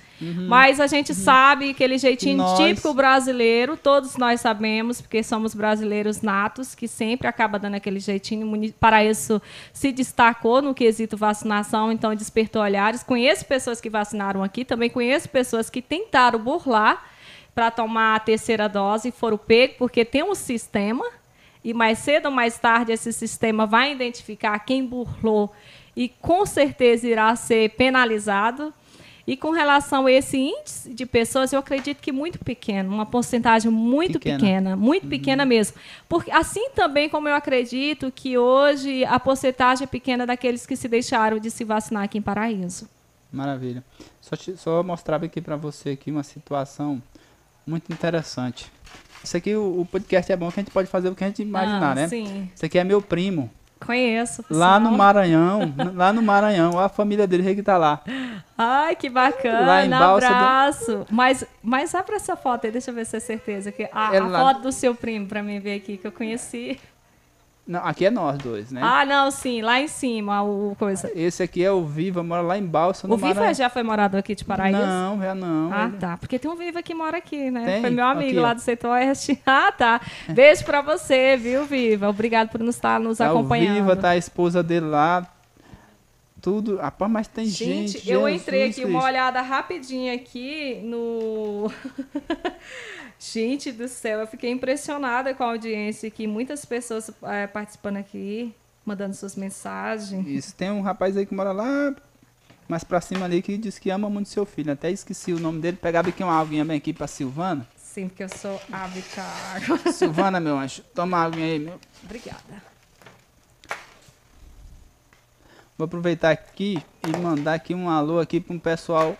Mas a gente sabe aquele jeitinho Nós- típico brasileiro, todos nós sabemos, porque somos brasileiros natos, que sempre acaba dando aquele jeitinho. Para isso, se destacou no quesito vacinação, então despertou olhares. Conheço pessoas que vacinaram aqui, também conheço pessoas que tentaram burlar para tomar a terceira dose foram pego, porque tem um sistema, e mais cedo ou mais tarde esse sistema vai identificar quem burlou e com certeza irá ser penalizado. E com relação a esse índice de pessoas, eu acredito que muito pequeno, uma porcentagem muito Pequena. pequena, muito pequena mesmo. Porque assim também como eu acredito que hoje a porcentagem é pequena daqueles que se deixaram de se vacinar aqui em Paraíso. Maravilha. Só, te- só mostrava aqui pra você aqui uma situação muito interessante. Isso aqui, o, o podcast é bom que a gente pode fazer o que a gente imaginar, Ah, né? Sim, Isso aqui é meu primo. conheço. Lá no. Maranhão, lá no Maranhão, olha a família dele que tá lá. Ai, que bacana, Lá em Balsa do- abraço. Mas, mas abre essa foto aí, deixa eu ver se é certeza. Que a, É a foto do seu primo, pra mim ver aqui, que eu conheci. Não, aqui é nós dois, né? Ah, não, sim, lá em cima, o coisa. Esse aqui é o Viva, mora lá em Balsa, no O Viva já foi morador aqui de Paraíso? Não, já não. Ah, ele- tá. Porque tem um Viva que mora aqui, né? Tem? Foi meu amigo Aqui, lá do setor oeste. Ah, tá. Beijo pra você, viu, Viva? Obrigado por nos estar nos Tá o acompanhando. Viva, tá a esposa dele lá. Tudo. Rapaz, mas tem gente. Gente, eu entrei Jesus aqui, uma Cristo. olhada rapidinho aqui no. Gente do céu, eu fiquei impressionada com a audiência aqui. Muitas pessoas eh, participando aqui, mandando suas mensagens. Isso, tem um rapaz aí que mora lá mais pra cima ali que diz que ama muito seu filho. Até esqueci o nome dele. Pegava aqui uma aguinha bem aqui pra Silvana. Sim, porque eu sou habitar. Silvana, meu anjo, toma uma aguinha aí, meu. Obrigada. Vou aproveitar aqui e mandar aqui um alô aqui para um pessoal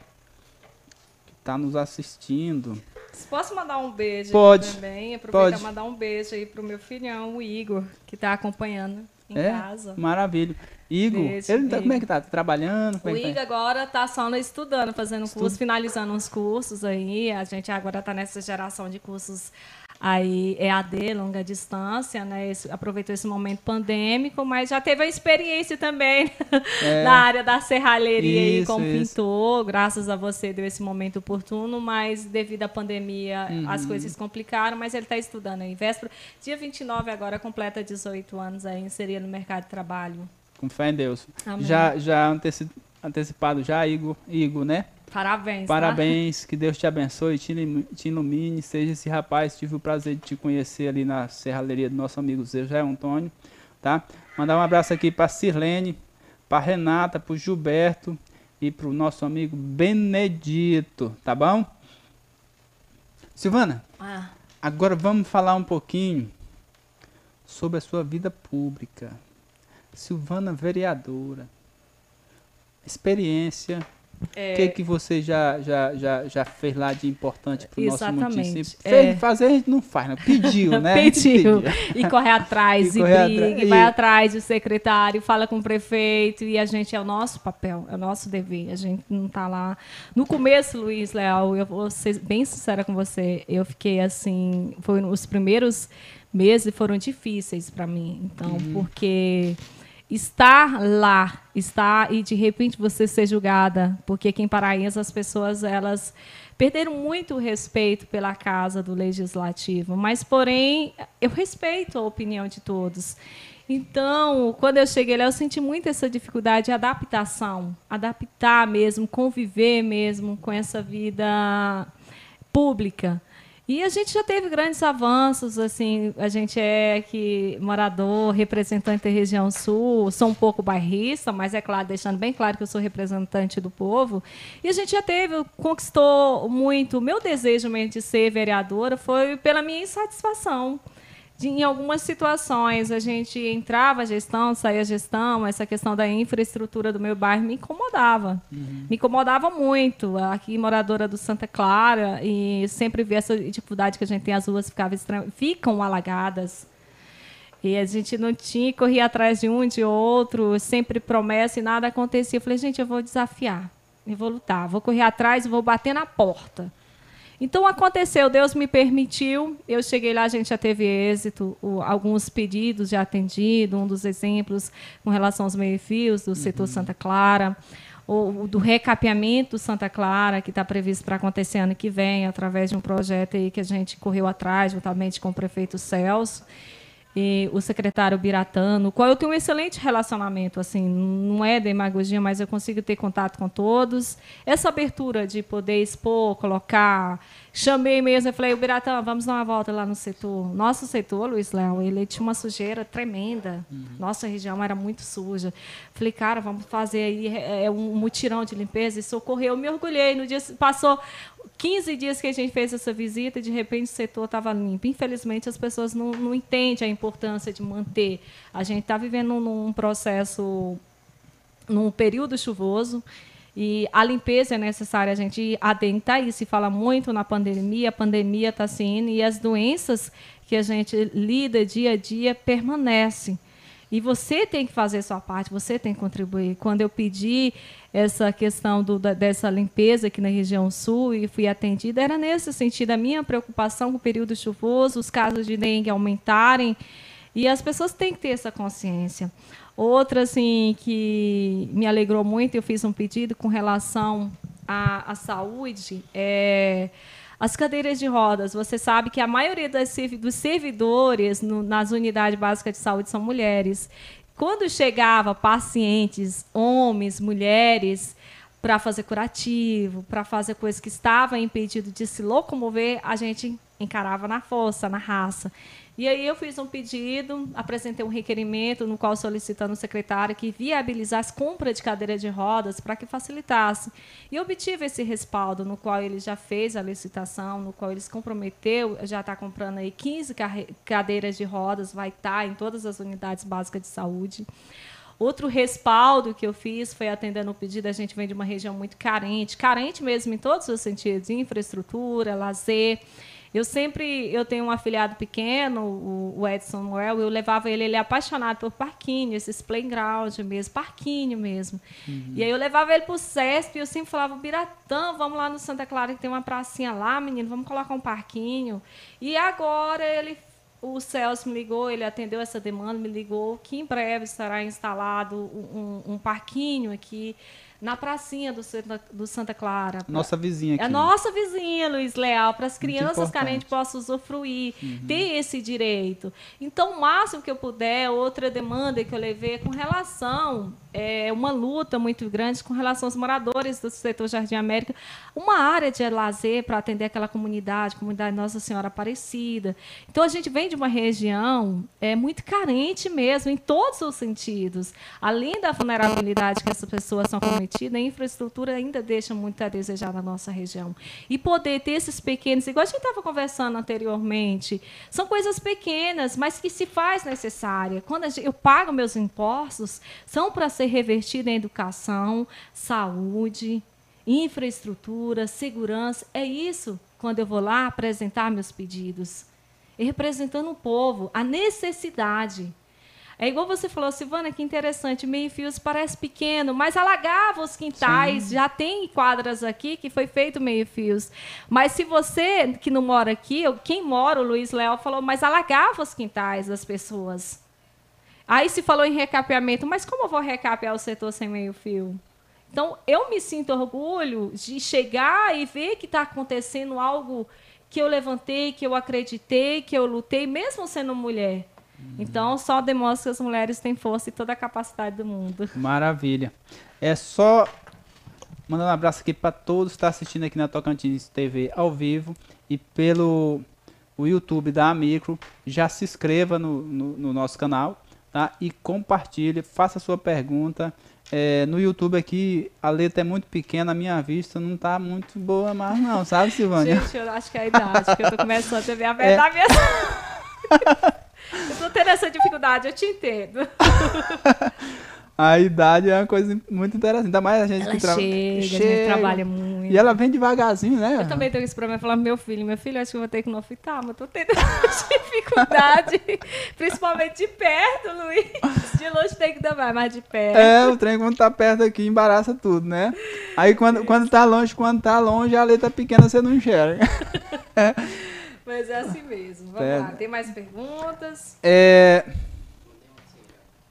que tá nos assistindo. Posso mandar um beijo Pode, também? Aproveitar pode. mandar um beijo aí pro meu filhão, o Igor, que tá acompanhando em É? casa. Maravilha. Igor, Beijo, ele tá, como é Igor. que tá? Tá trabalhando? O Como é que tá? Igor agora tá só estudando, fazendo Estudo. curso, finalizando uns cursos aí. A gente agora tá nessa geração de cursos aí EAD, longa distância, né? Esse- aproveitou esse momento pandêmico, mas já teve a experiência também É. na área da serralheria aí Isso, como isso. pintor. Graças a você deu esse momento oportuno, mas devido à pandemia as Uhum. coisas complicaram, mas ele está estudando aí. Véspera, dia 29 agora completa 18 anos aí, inseria no mercado de trabalho. Com fé em Deus. Amém. Já, já anteci- antecipado já, Igor, Igor, né? Parabéns. tá? Parabéns, que Deus te abençoe, te ilu- te ilumine, seja esse rapaz. Tive o prazer de te conhecer ali na serralheria do nosso amigo Zé Antônio, tá? Mandar um abraço aqui para Sirlene, para Renata, para Gilberto e para o nosso amigo Benedito, tá bom? Silvana, Ah. agora vamos falar um pouquinho sobre a sua vida pública. Silvana vereadora. Experiência É, O que, que você já, já, já, já fez lá de importante para o nosso município? É. Fez, fazer a gente não faz, não. Pediu, né? Pediu. E corre atrás, E e, correr briga, atrás, e vai atrás do secretário, fala com o prefeito, e a gente é o nosso papel, é o nosso dever. A gente não está lá. No começo, Luiz Leal, eu vou ser bem sincera com você, eu fiquei assim, foi os primeiros meses foram difíceis para mim. Então, porque estar lá, estar e de repente você ser julgada, porque aqui em Paraíso as pessoas elas perderam muito respeito pela casa do legislativo, mas porém eu respeito a opinião de todos. Então, quando eu cheguei lá, eu senti muito essa dificuldade de adaptação, adaptar mesmo, conviver mesmo com essa vida pública. E a gente já teve grandes avanços, assim, a gente é que morador, representante da região sul, sou um pouco bairrista, mas é claro, deixando bem claro que eu sou representante do povo. E a gente já teve, conquistou muito. O meu desejo mesmo de ser vereadora foi pela minha insatisfação. De, em algumas situações, a gente entrava a gestão, saía a gestão, essa questão da infraestrutura do meu bairro me incomodava. Me incomodava muito. Aqui, moradora do Santa Clara, e sempre vi essa dificuldade que a gente tem, as ruas ficavam ficam alagadas. E a gente não tinha, corria atrás de um, de outro, sempre promessa e nada acontecia. Eu falei, gente, eu vou desafiar, eu vou lutar, vou correr atrás, vou bater na porta. Então aconteceu, Deus me permitiu. Eu cheguei lá, a gente já teve êxito, o- alguns pedidos já atendido, um dos exemplos com relação aos meio-fios do setor Santa Clara, o, o do recapeamento Santa Clara, que está previsto para acontecer ano que vem, através de um projeto aí que a gente correu atrás, juntamente com o prefeito Celso e o secretário Biratano, qual eu tenho um excelente relacionamento, assim, não é demagogia, mas eu consigo ter contato com todos. Essa abertura de poder expor, colocar, chamei mesmo, eu falei, o Biratano, vamos dar uma volta lá no setor. Nosso setor, Luiz Léo, ele tinha uma sujeira tremenda. Nossa região era muito suja. Falei, cara, vamos fazer aí é, um mutirão de limpeza e socorreu. Eu me orgulhei. No dia passou 15 dias que a gente fez essa visita e de repente o setor estava limpo. Infelizmente, as pessoas não, não entendem a importância de manter. A gente está vivendo num processo, num período chuvoso. E a limpeza é necessária, a gente adentrar isso. Se fala muito na pandemia, a pandemia está se indo e as doenças que a gente lida dia a dia permanecem. E você tem que fazer sua parte, você tem que contribuir. Quando eu pedi essa questão do, da, dessa limpeza aqui na região sul e fui atendida, era nesse sentido. A minha preocupação com o período chuvoso, os casos de dengue aumentarem, e as pessoas têm que ter essa consciência. Outra, assim, que me alegrou muito, eu fiz um pedido com relação à, à saúde, é as cadeiras de rodas. Você sabe que a maioria das, dos servidores no- nas unidades básicas de saúde são mulheres. Quando chegava pacientes, homens, mulheres, para fazer curativo, para fazer coisas que estavam impedido de se locomover, a gente encarava na força, na raça. E aí eu fiz um pedido, apresentei um requerimento no qual solicitando ao secretário que viabilizasse compra de cadeira de rodas para que facilitasse. E obtive esse respaldo, no qual ele já fez a licitação, no qual ele se comprometeu, já está comprando aí 15 carre- cadeiras de rodas, vai estar em todas as unidades básicas de saúde. Outro respaldo que eu fiz foi atendendo o pedido. A gente vem de uma região muito carente, carente mesmo em todos os sentidos, infraestrutura, lazer. Eu sempre, eu tenho um afilhado pequeno, o, Edson Noel, eu levava ele, ele é apaixonado por parquinho, esses playground mesmo, parquinho mesmo. E aí eu levava ele para o CESP e eu sempre falava, Biratã, vamos lá no Santa Clara que tem uma pracinha lá, menino, vamos colocar um parquinho. E agora ele o Celso me ligou, ele atendeu essa demanda, me ligou que em breve estará instalado um- um parquinho aqui na pracinha do Santa, do Santa Clara. Nossa vizinha aqui. É a nossa vizinha, Luiz Leal, para as crianças carentes possam usufruir, ter esse direito. Então, o máximo que eu puder, outra demanda que eu levei é com relação, é uma luta muito grande com relação aos moradores do setor Jardim América, uma área de lazer para atender aquela comunidade, comunidade Nossa Senhora Aparecida. Então, a gente vem de uma região é, muito carente mesmo, em todos os sentidos. Além da vulnerabilidade que essas pessoas são cometidas, a infraestrutura ainda deixa muito a desejar na nossa região. E poder ter esses pequenos, igual a gente estava conversando anteriormente, são coisas pequenas, mas que se faz necessária. Quando eu pago meus impostos, são para ser revertidos em educação, saúde, infraestrutura, segurança. É isso quando eu vou lá apresentar meus pedidos. E representando o povo, a necessidade. É igual você falou, Silvana, que interessante, meio fios parece pequeno, mas alagava os quintais, Sim. já tem quadras aqui que foi feito meio fios. Mas se você que não mora aqui, quem mora, o Luiz Leal falou, mas alagava os quintais das pessoas. Aí se falou em recapeamento, mas como eu vou recapear o setor sem meio fio? Então, eu me sinto orgulho de chegar e ver que está acontecendo algo que eu levantei, que eu acreditei, que eu lutei, mesmo sendo mulher. Então, só demonstra que as mulheres têm força e toda a capacidade do mundo. Maravilha. É só mandando um abraço aqui para todos que estão assistindo aqui na Tocantins TV ao vivo e pelo o YouTube da Amicro. Já se inscreva no, no, no nosso canal tá? e compartilhe, faça sua pergunta. É, no YouTube aqui a letra é muito pequena, a minha vista não tá muito boa mais não, sabe, Silvânia? Gente, eu acho que é a idade, que eu tô começando a ver a verdade é. mesmo. eu tô tendo essa dificuldade, eu te entendo. A idade é uma coisa muito interessante. Ainda mais a gente ela que tra chega, chega. A gente trabalha muito. E ela vem devagarzinho, né? Eu também tenho esse problema. Eu falo, meu filho, meu filho, acho que eu vou ter que não fitar, mas eu tô tendo dificuldade. principalmente de perto, Luiz. De longe tem que dar mais, mas de perto. É, o trem quando tá perto aqui embaraça tudo, né? Aí quando, quando tá longe, quando tá longe, a letra pequena você não enxerga. Mas é assim mesmo. Vamos é. lá. Tem mais perguntas? É.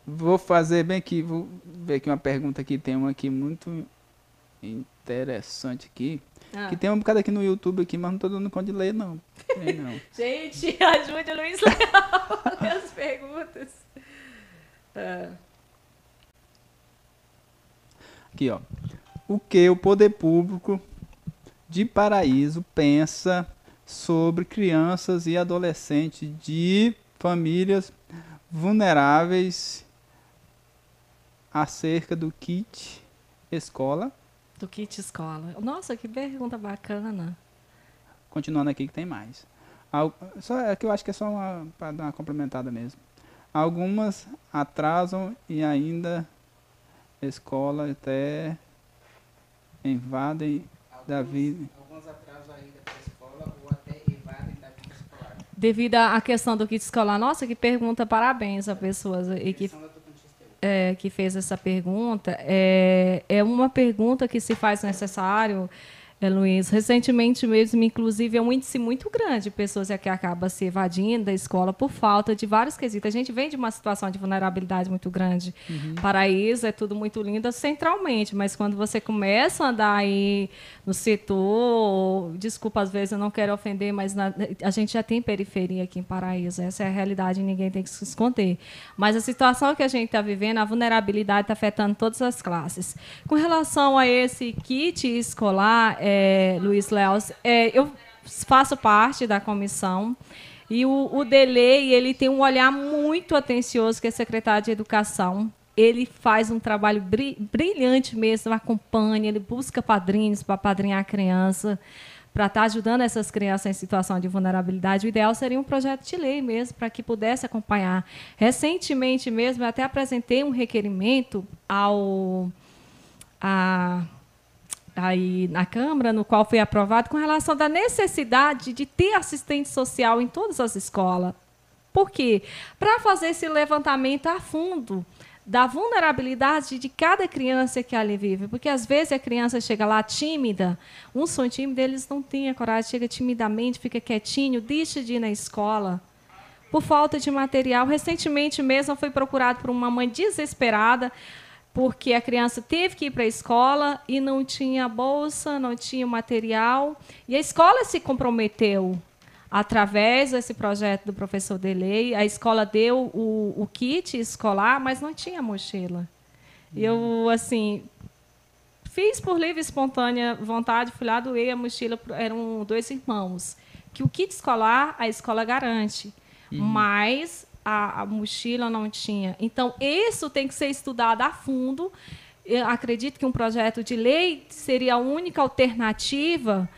Vou fazer bem aqui, vou ver aqui uma pergunta que tem uma aqui muito interessante aqui. Ah. Que tem um bocado aqui no YouTube aqui, mas não tô dando conta de ler, não. Tem, não. Gente, ajude o Luiz Leal as perguntas. Ah. Aqui, ó. O que o poder público de Paraíso pensa sobre crianças e adolescentes de famílias vulneráveis acerca do kit escola. Do kit escola. Nossa, que pergunta bacana. Continuando aqui que tem mais. só, é que eu acho que é só uma para dar uma complementada mesmo. Algumas atrasam e ainda escola até invadem alguns, da vida. Alguns atrasam ainda para a escola ou até invadem da vida escolar. Devido à questão do kit escolar. Nossa, que pergunta, parabéns a pessoas e que é, que fez essa pergunta, é, é uma pergunta que se faz necessário é, Luiz, recentemente mesmo, inclusive, é um índice muito grande de pessoas que acabam se evadindo da escola por falta de vários quesitos. A gente vem de uma situação de vulnerabilidade muito grande. Uhum. Paraíso é tudo muito lindo centralmente, mas quando você começa a andar aí no setor, desculpa, às vezes eu não quero ofender, mas na, a gente já tem periferia aqui em Paraíso. Essa é a realidade, ninguém tem que se esconder. Mas a situação que a gente está vivendo, a vulnerabilidade está afetando todas as classes. Com relação a esse kit escolar, é, Luiz Leos, é, eu faço parte da comissão e o, o Delay ele tem um olhar muito atencioso que é secretário de Educação. Ele faz um trabalho brilhante mesmo, acompanha, ele busca padrinhos para padrinhar a criança, para estar tá ajudando essas crianças em situação de vulnerabilidade. O ideal seria um projeto de lei mesmo, para que pudesse acompanhar. Recentemente mesmo, eu até apresentei um requerimento ao. A, aí na Câmara, no qual foi aprovado, com relação da necessidade de ter assistente social em todas as escolas. Por quê? Para fazer esse levantamento a fundo da vulnerabilidade de cada criança que ali vive. Porque às vezes a criança chega lá tímida, um som tímido, eles não têm a coragem, chega timidamente, fica quietinho, deixa de ir na escola. Por falta de material. Recentemente mesmo foi procurado por uma mãe desesperada porque a criança teve que ir para a escola e não tinha bolsa, não tinha material. E a escola se comprometeu através desse projeto do professor Delei. A escola deu o, o kit escolar, mas não tinha mochila. E eu, assim, fiz por livre e espontânea vontade, fui lá, doei a mochila, eram dois irmãos. Que o kit escolar, a escola garante. Uhum. Mas a, a mochila não tinha. Então, isso tem que ser estudado a fundo. Eu acredito que um projeto de lei seria a única alternativa,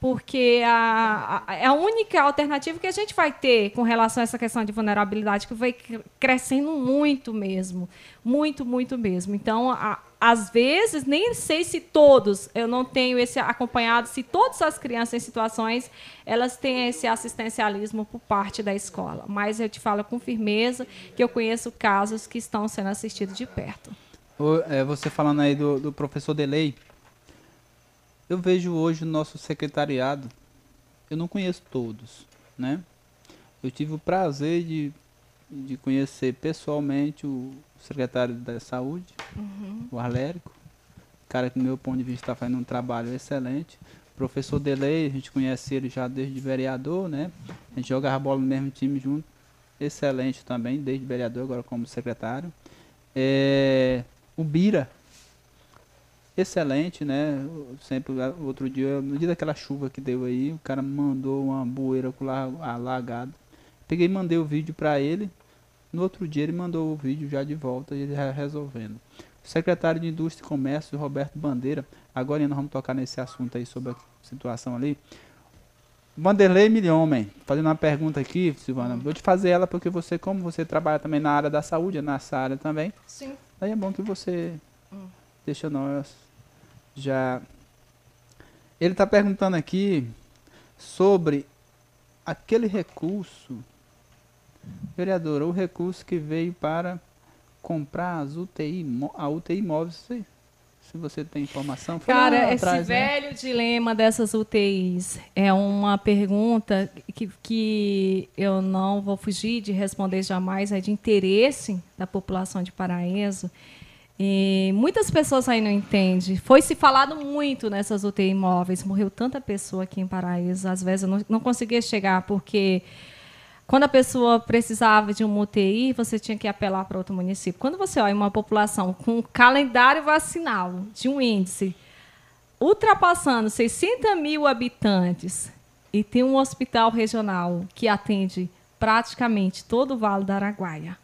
porque a, a, é a única alternativa que a gente vai ter com relação a essa questão de vulnerabilidade, que vai crescendo muito mesmo. Muito, muito mesmo. Então, a, às vezes, nem sei se todos, eu não tenho esse acompanhado, se todas as crianças em situações, elas têm esse assistencialismo por parte da escola. Mas eu te falo com firmeza que eu conheço casos que estão sendo assistidos de perto. É, Você falando aí do, do professor Delei, eu vejo hoje o nosso secretariado, eu não conheço todos, né? Eu tive o prazer de, de conhecer pessoalmente o secretário da Saúde, o Arlérico, cara que, do meu ponto de vista, está fazendo um trabalho excelente. Professor Delei, a gente conhece ele já desde vereador, né? A gente jogava bola no mesmo time junto. Excelente também, desde vereador, agora como secretário. É, o Bira, excelente, né? Sempre, outro dia, no dia daquela chuva que deu aí, o cara mandou uma bueira com la- alagado. Peguei e mandei o vídeo para ele. No outro dia ele mandou o vídeo já de volta e ele já resolvendo. O secretário de Indústria e Comércio, Roberto Bandeira, agora nós vamos tocar nesse assunto aí sobre a situação ali. Vanderlei Milhomem, fazendo uma pergunta aqui, Silvana. Vou te fazer ela porque você, como você trabalha também na área da saúde, é nessa área também, Sim. Aí é bom que você deixa nós já. Ele está perguntando aqui sobre aquele recurso, vereador, o recurso que veio para comprar as UTI, a UTI móvel, se, se você tem informação. Foi Cara, esse atrás, né? velho dilema dessas UTIs é uma pergunta que, que eu não vou fugir de responder jamais, é de interesse da população de Paraíso. E muitas pessoas aí não entendem. Foi se falado muito nessas UTI imóveis. Morreu tanta pessoa aqui em Paraíso. Às vezes eu não, não conseguia chegar, porque quando a pessoa precisava de uma UTI, você tinha que apelar para outro município. Quando você olha uma população com um calendário vacinal de um índice ultrapassando 60 mil habitantes e tem um hospital regional que atende praticamente todo o Vale do Araguaia,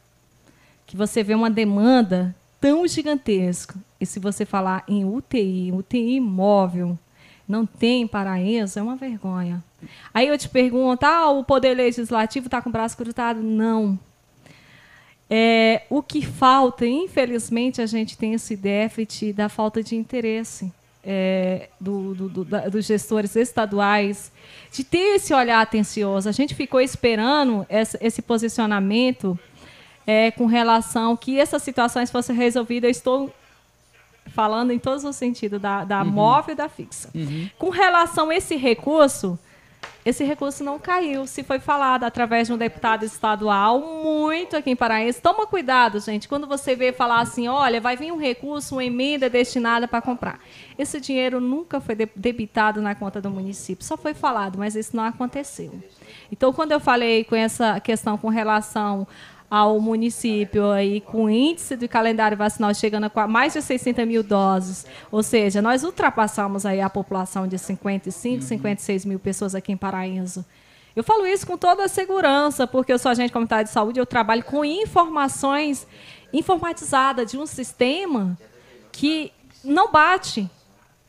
que você vê uma demanda tão gigantesca, e se você falar em UTI, UTI móvel, não tem em Paraíso, é uma vergonha. Aí eu te pergunto, ah, o Poder Legislativo está com o braço cruzado? Não. É, o que falta, infelizmente, a gente tem esse déficit da falta de interesse é, do- do- do- da- dos gestores estaduais, de ter esse olhar atencioso. A gente ficou esperando essa- esse posicionamento é, com relação que essas situações fossem resolvidas. Eu estou falando em todos os sentidos, da, da móvel e da fixa. Com relação a esse recurso, esse recurso não caiu. Se foi falado através de um deputado estadual, muito aqui em Paraíso. Toma cuidado, gente, quando você vê falar assim, olha, vai vir um recurso, uma emenda destinada para comprar. Esse dinheiro nunca foi de- debitado na conta do município. Só foi falado, mas isso não aconteceu. Então, quando eu falei com essa questão com relação ao município aí com índice de calendário vacinal chegando a mais de 600 mil doses, ou seja, nós ultrapassamos aí a população de 55, 56 mil pessoas aqui em Paraíso. Eu falo isso com toda a segurança, porque eu sou agente comunitário de saúde, eu trabalho com informações informatizadas de um sistema que não bate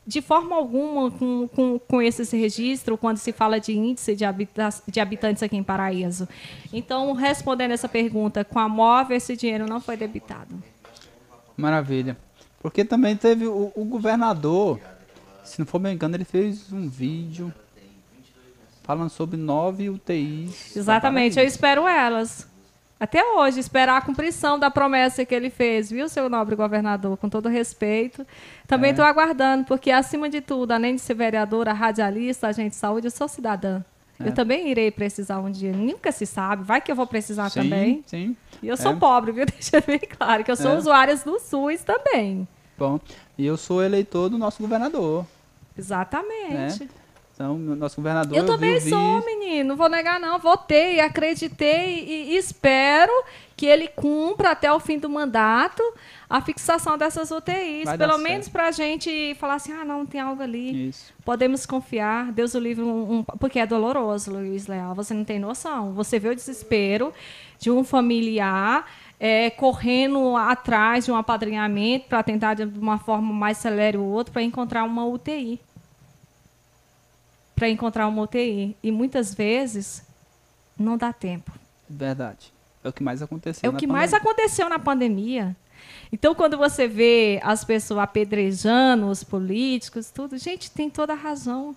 de forma alguma com, com, com esse registro quando se fala de índice de, habita de habitantes aqui em Paraíso. Então, respondendo essa pergunta, com a móvel esse dinheiro não foi debitado. Maravilha. Porque também teve o, o governador, se não for me engano, ele fez um vídeo falando sobre nove UTIs. Exatamente, eu espero elas. Até hoje, esperar a cumprição da promessa que ele fez, viu, seu nobre governador? Com todo respeito. Também É. estou aguardando, porque, acima de tudo, além de ser vereadora, radialista, agente de saúde, eu sou cidadã. É. Eu também irei precisar um dia. Nunca se sabe. Vai que eu vou precisar Sim, também. sim. E eu sou É. pobre, viu? Deixa bem claro que eu sou É. usuária do SUS também. Bom, e eu sou eleitor do nosso governador. Exatamente. Então, nosso governador. Eu vi também sou, vídeo. menino. Não vou negar, não. Votei, acreditei e, espero que ele cumpra até o fim do mandato a fixação dessas UTIs. Vai Pelo menos para a gente falar assim: ah, não, tem algo ali. Isso. Podemos confiar. Deus o livre, um, um- porque é doloroso, Luiz Leal. Você não tem noção. Você vê o desespero de um familiar é, correndo atrás de um apadrinhamento para tentar de uma forma mais celere o outro para encontrar uma UTI. Para encontrar uma UTI. E muitas vezes não dá tempo. Verdade. É o que mais aconteceu. É o na que mais pandemia. aconteceu na pandemia. Então, quando você vê as pessoas apedrejando os políticos, tudo, gente, tem toda a razão.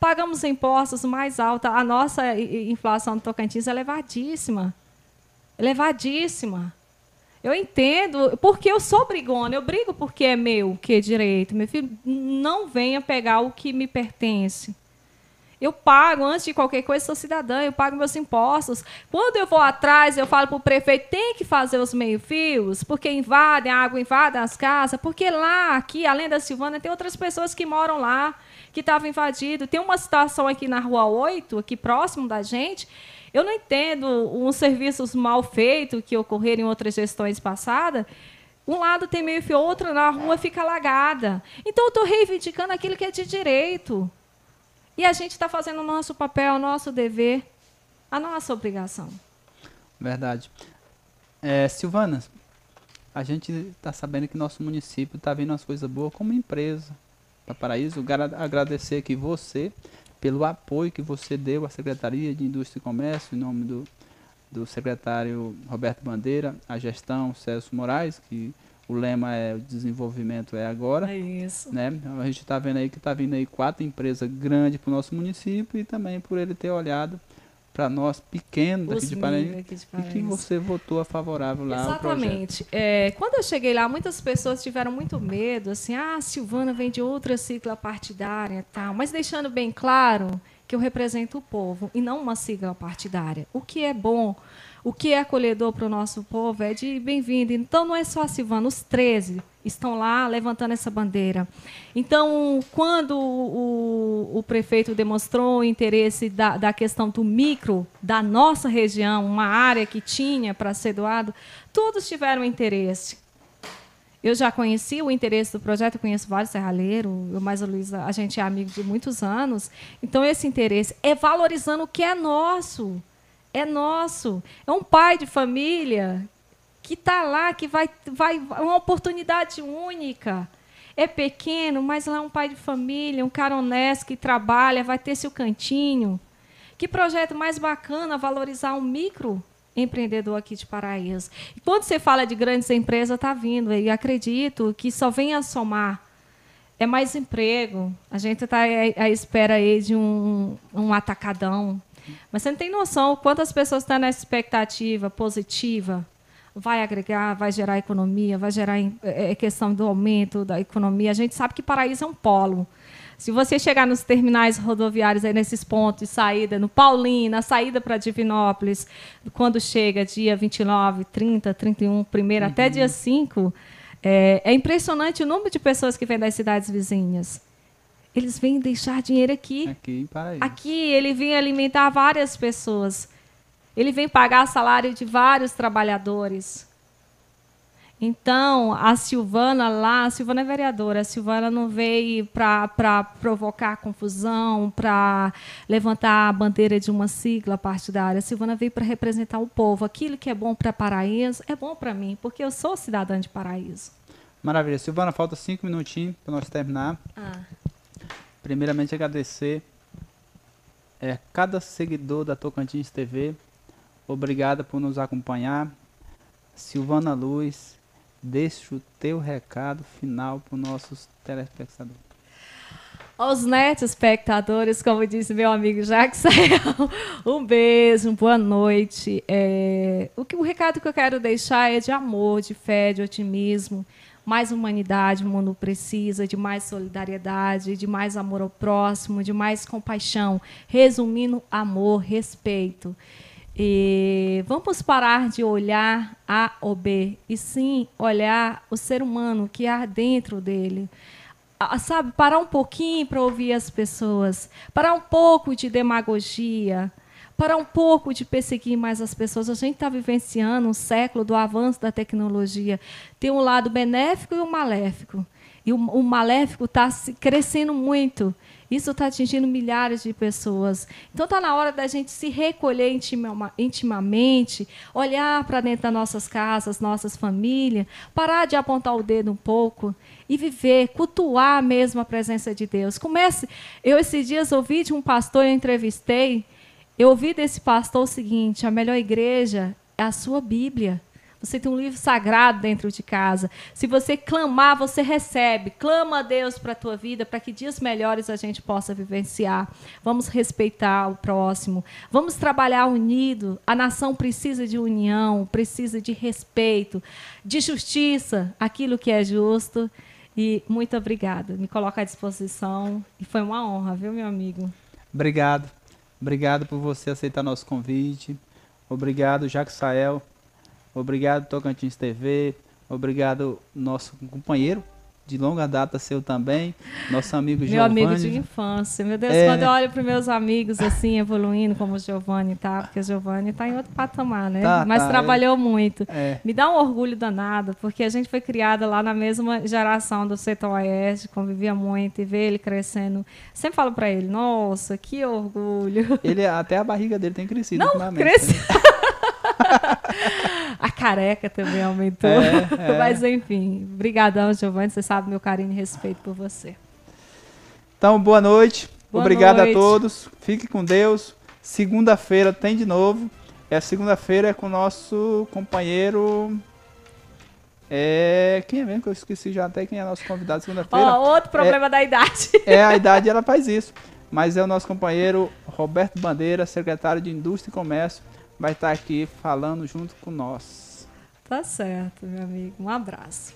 Pagamos impostos mais altos. A nossa inflação no Tocantins é elevadíssima. Elevadíssima. Eu entendo, porque eu sou brigona, eu brigo porque é meu, que é direito. Meu filho, não venha pegar o que me pertence. Eu pago, antes de qualquer coisa, sou cidadã, eu pago meus impostos. Quando eu vou atrás, eu falo para o prefeito, tem que fazer os meio-fios, porque invadem a água, invadem as casas, porque lá, aqui, além da Silvana, tem outras pessoas que moram lá, que estavam invadidos. Tem uma situação aqui na Rua 8, aqui próximo da gente, eu não entendo uns serviços mal feitos que ocorreram em outras gestões passadas. Um lado tem meio fio, outro na rua fica alagada. Então, eu estou reivindicando aquilo que é de direito. E a gente está fazendo o nosso papel, o nosso dever, a nossa obrigação. Verdade. É, Silvana, a gente está sabendo que nosso município está vendo as coisas boas como empresa para Paraíso. Agradecer aqui você pelo apoio que você deu à Secretaria de Indústria e Comércio, em nome do, do secretário Roberto Bandeira, a gestão Celso Moraes, que o lema é o desenvolvimento é agora. É isso. Né? A gente está vendo aí que está vindo aí quatro empresas grandes para o nosso município e também por ele ter olhado para nós pequenos daqui de, Paraíba, aqui de Paraíba. E que você votou a favorável lá Exatamente. É, quando eu cheguei lá, muitas pessoas tiveram muito medo, assim, ah, Silvana vem de outra sigla partidária tal, mas deixando bem claro que eu represento o povo e não uma sigla partidária. O que é bom o que é acolhedor para o nosso povo é de bem-vindo. Então, não é só a Silvana, os 13 estão lá levantando essa bandeira. Então, quando o, o prefeito demonstrou o interesse da, da, questão do micro, da nossa região, uma área que tinha para ser doado, todos tiveram interesse. Eu já conheci o interesse do projeto, conheço vários serralheiros, eu mais a Luísa, a gente é amigo de muitos anos. Então, esse interesse é valorizando o que é nosso é nosso. É um pai de família que está lá, que vai, vai. uma oportunidade única. É pequeno, mas lá é um pai de família, um cara honesto que trabalha, vai ter seu cantinho. Que projeto mais bacana valorizar um micro empreendedor aqui de Paraíso. E quando você fala de grandes empresas, está vindo, e acredito que só vem a somar. É mais emprego. A gente está à espera aí de um, um atacadão mas você não tem noção quantas pessoas estão nessa expectativa positiva. Vai agregar, vai gerar economia, vai gerar é, é, questão do aumento da economia. A gente sabe que Paraíso é um polo. Se você chegar nos terminais rodoviários, aí nesses pontos de saída, no Paulina, saída para Divinópolis, quando chega dia 29, 30, 31, primeiro, uhum. até dia 5, é, é impressionante o número de pessoas que vêm das cidades vizinhas. Eles vêm deixar dinheiro aqui. Aqui em Paraíba. Aqui ele vem alimentar várias pessoas. Ele vem pagar salário de vários trabalhadores. Então, a Silvana lá, a Silvana é vereadora, a Silvana não veio para provocar confusão, para levantar a bandeira de uma sigla partidária. A Silvana veio para representar o povo. Aquilo que é bom para Paraíso é bom para mim, porque eu sou cidadã de Paraíso. Maravilha. Silvana, falta cinco minutinhos para nós terminar. Ah. Primeiramente agradecer é, cada seguidor da Tocantins TV. Obrigado por nos acompanhar. Silvana Luz, deixa o teu recado final para os nossos telespectadores. Aos netos espectadores, como disse meu amigo Jacques um beijo, boa noite. É, o, que, o recado que eu quero deixar é de amor, de fé, de otimismo mais humanidade o mundo precisa, de mais solidariedade, de mais amor ao próximo, de mais compaixão. Resumindo, amor, respeito. E vamos parar de olhar A ou B, e sim olhar o ser humano que há dentro dele. Sabe, parar um pouquinho para ouvir as pessoas, parar um pouco de demagogia, parar um pouco de perseguir mais as pessoas. A gente está vivenciando um século do avanço da tecnologia. Tem um lado benéfico e um maléfico. E o, o maléfico está crescendo muito. Isso está atingindo milhares de pessoas. Então está na hora da gente se recolher intima, intimamente, olhar para dentro das nossas casas, nossas famílias, parar de apontar o dedo um pouco e viver, cultuar mesmo a presença de Deus. Comece. Eu esses dias ouvi de um pastor, eu entrevistei, eu ouvi desse pastor o seguinte: a melhor igreja é a sua Bíblia. Você tem um livro sagrado dentro de casa. Se você clamar, você recebe. Clama a Deus para a tua vida, para que dias melhores a gente possa vivenciar. Vamos respeitar o próximo. Vamos trabalhar unido. A nação precisa de união, precisa de respeito, de justiça, aquilo que é justo. E muito obrigada. Me coloco à disposição. E foi uma honra, viu, meu amigo? Obrigado. Obrigado por você aceitar nosso convite. Obrigado, Jacques Sael. Obrigado, Tocantins TV. Obrigado, nosso companheiro de longa data seu também, nosso amigo Meu Giovanni. amigo de infância. Meu Deus, É. quando eu olho para meus amigos assim, evoluindo como o Giovanni tá, porque o Giovanni tá em outro patamar, né? Tá, Mas tá, trabalhou muito. É, Me dá um orgulho danado, porque a gente foi criada lá na mesma geração do Setor Oeste, convivia muito e ver ele crescendo. Sempre falo para ele, nossa, que orgulho. ele até a barriga dele tem crescido Não, ultimamente, cresce. né? A careca também aumentou. É, é. Mas enfim, brigadão, Giovanni, você sabe meu carinho e respeito por você. Então, boa noite. Boa Obrigado noite. a todos. Fique com Deus. Segunda-feira tem de novo. É segunda-feira é com o nosso companheiro. É. Quem é mesmo que eu esqueci já até quem é nosso convidado segunda-feira? Ó, outro problema da idade. É a idade, ela faz isso. Mas é o nosso companheiro Roberto Bandeira, secretário de Indústria e Comércio, vai estar aqui falando junto com nós. Tá certo, meu amigo. Um abraço.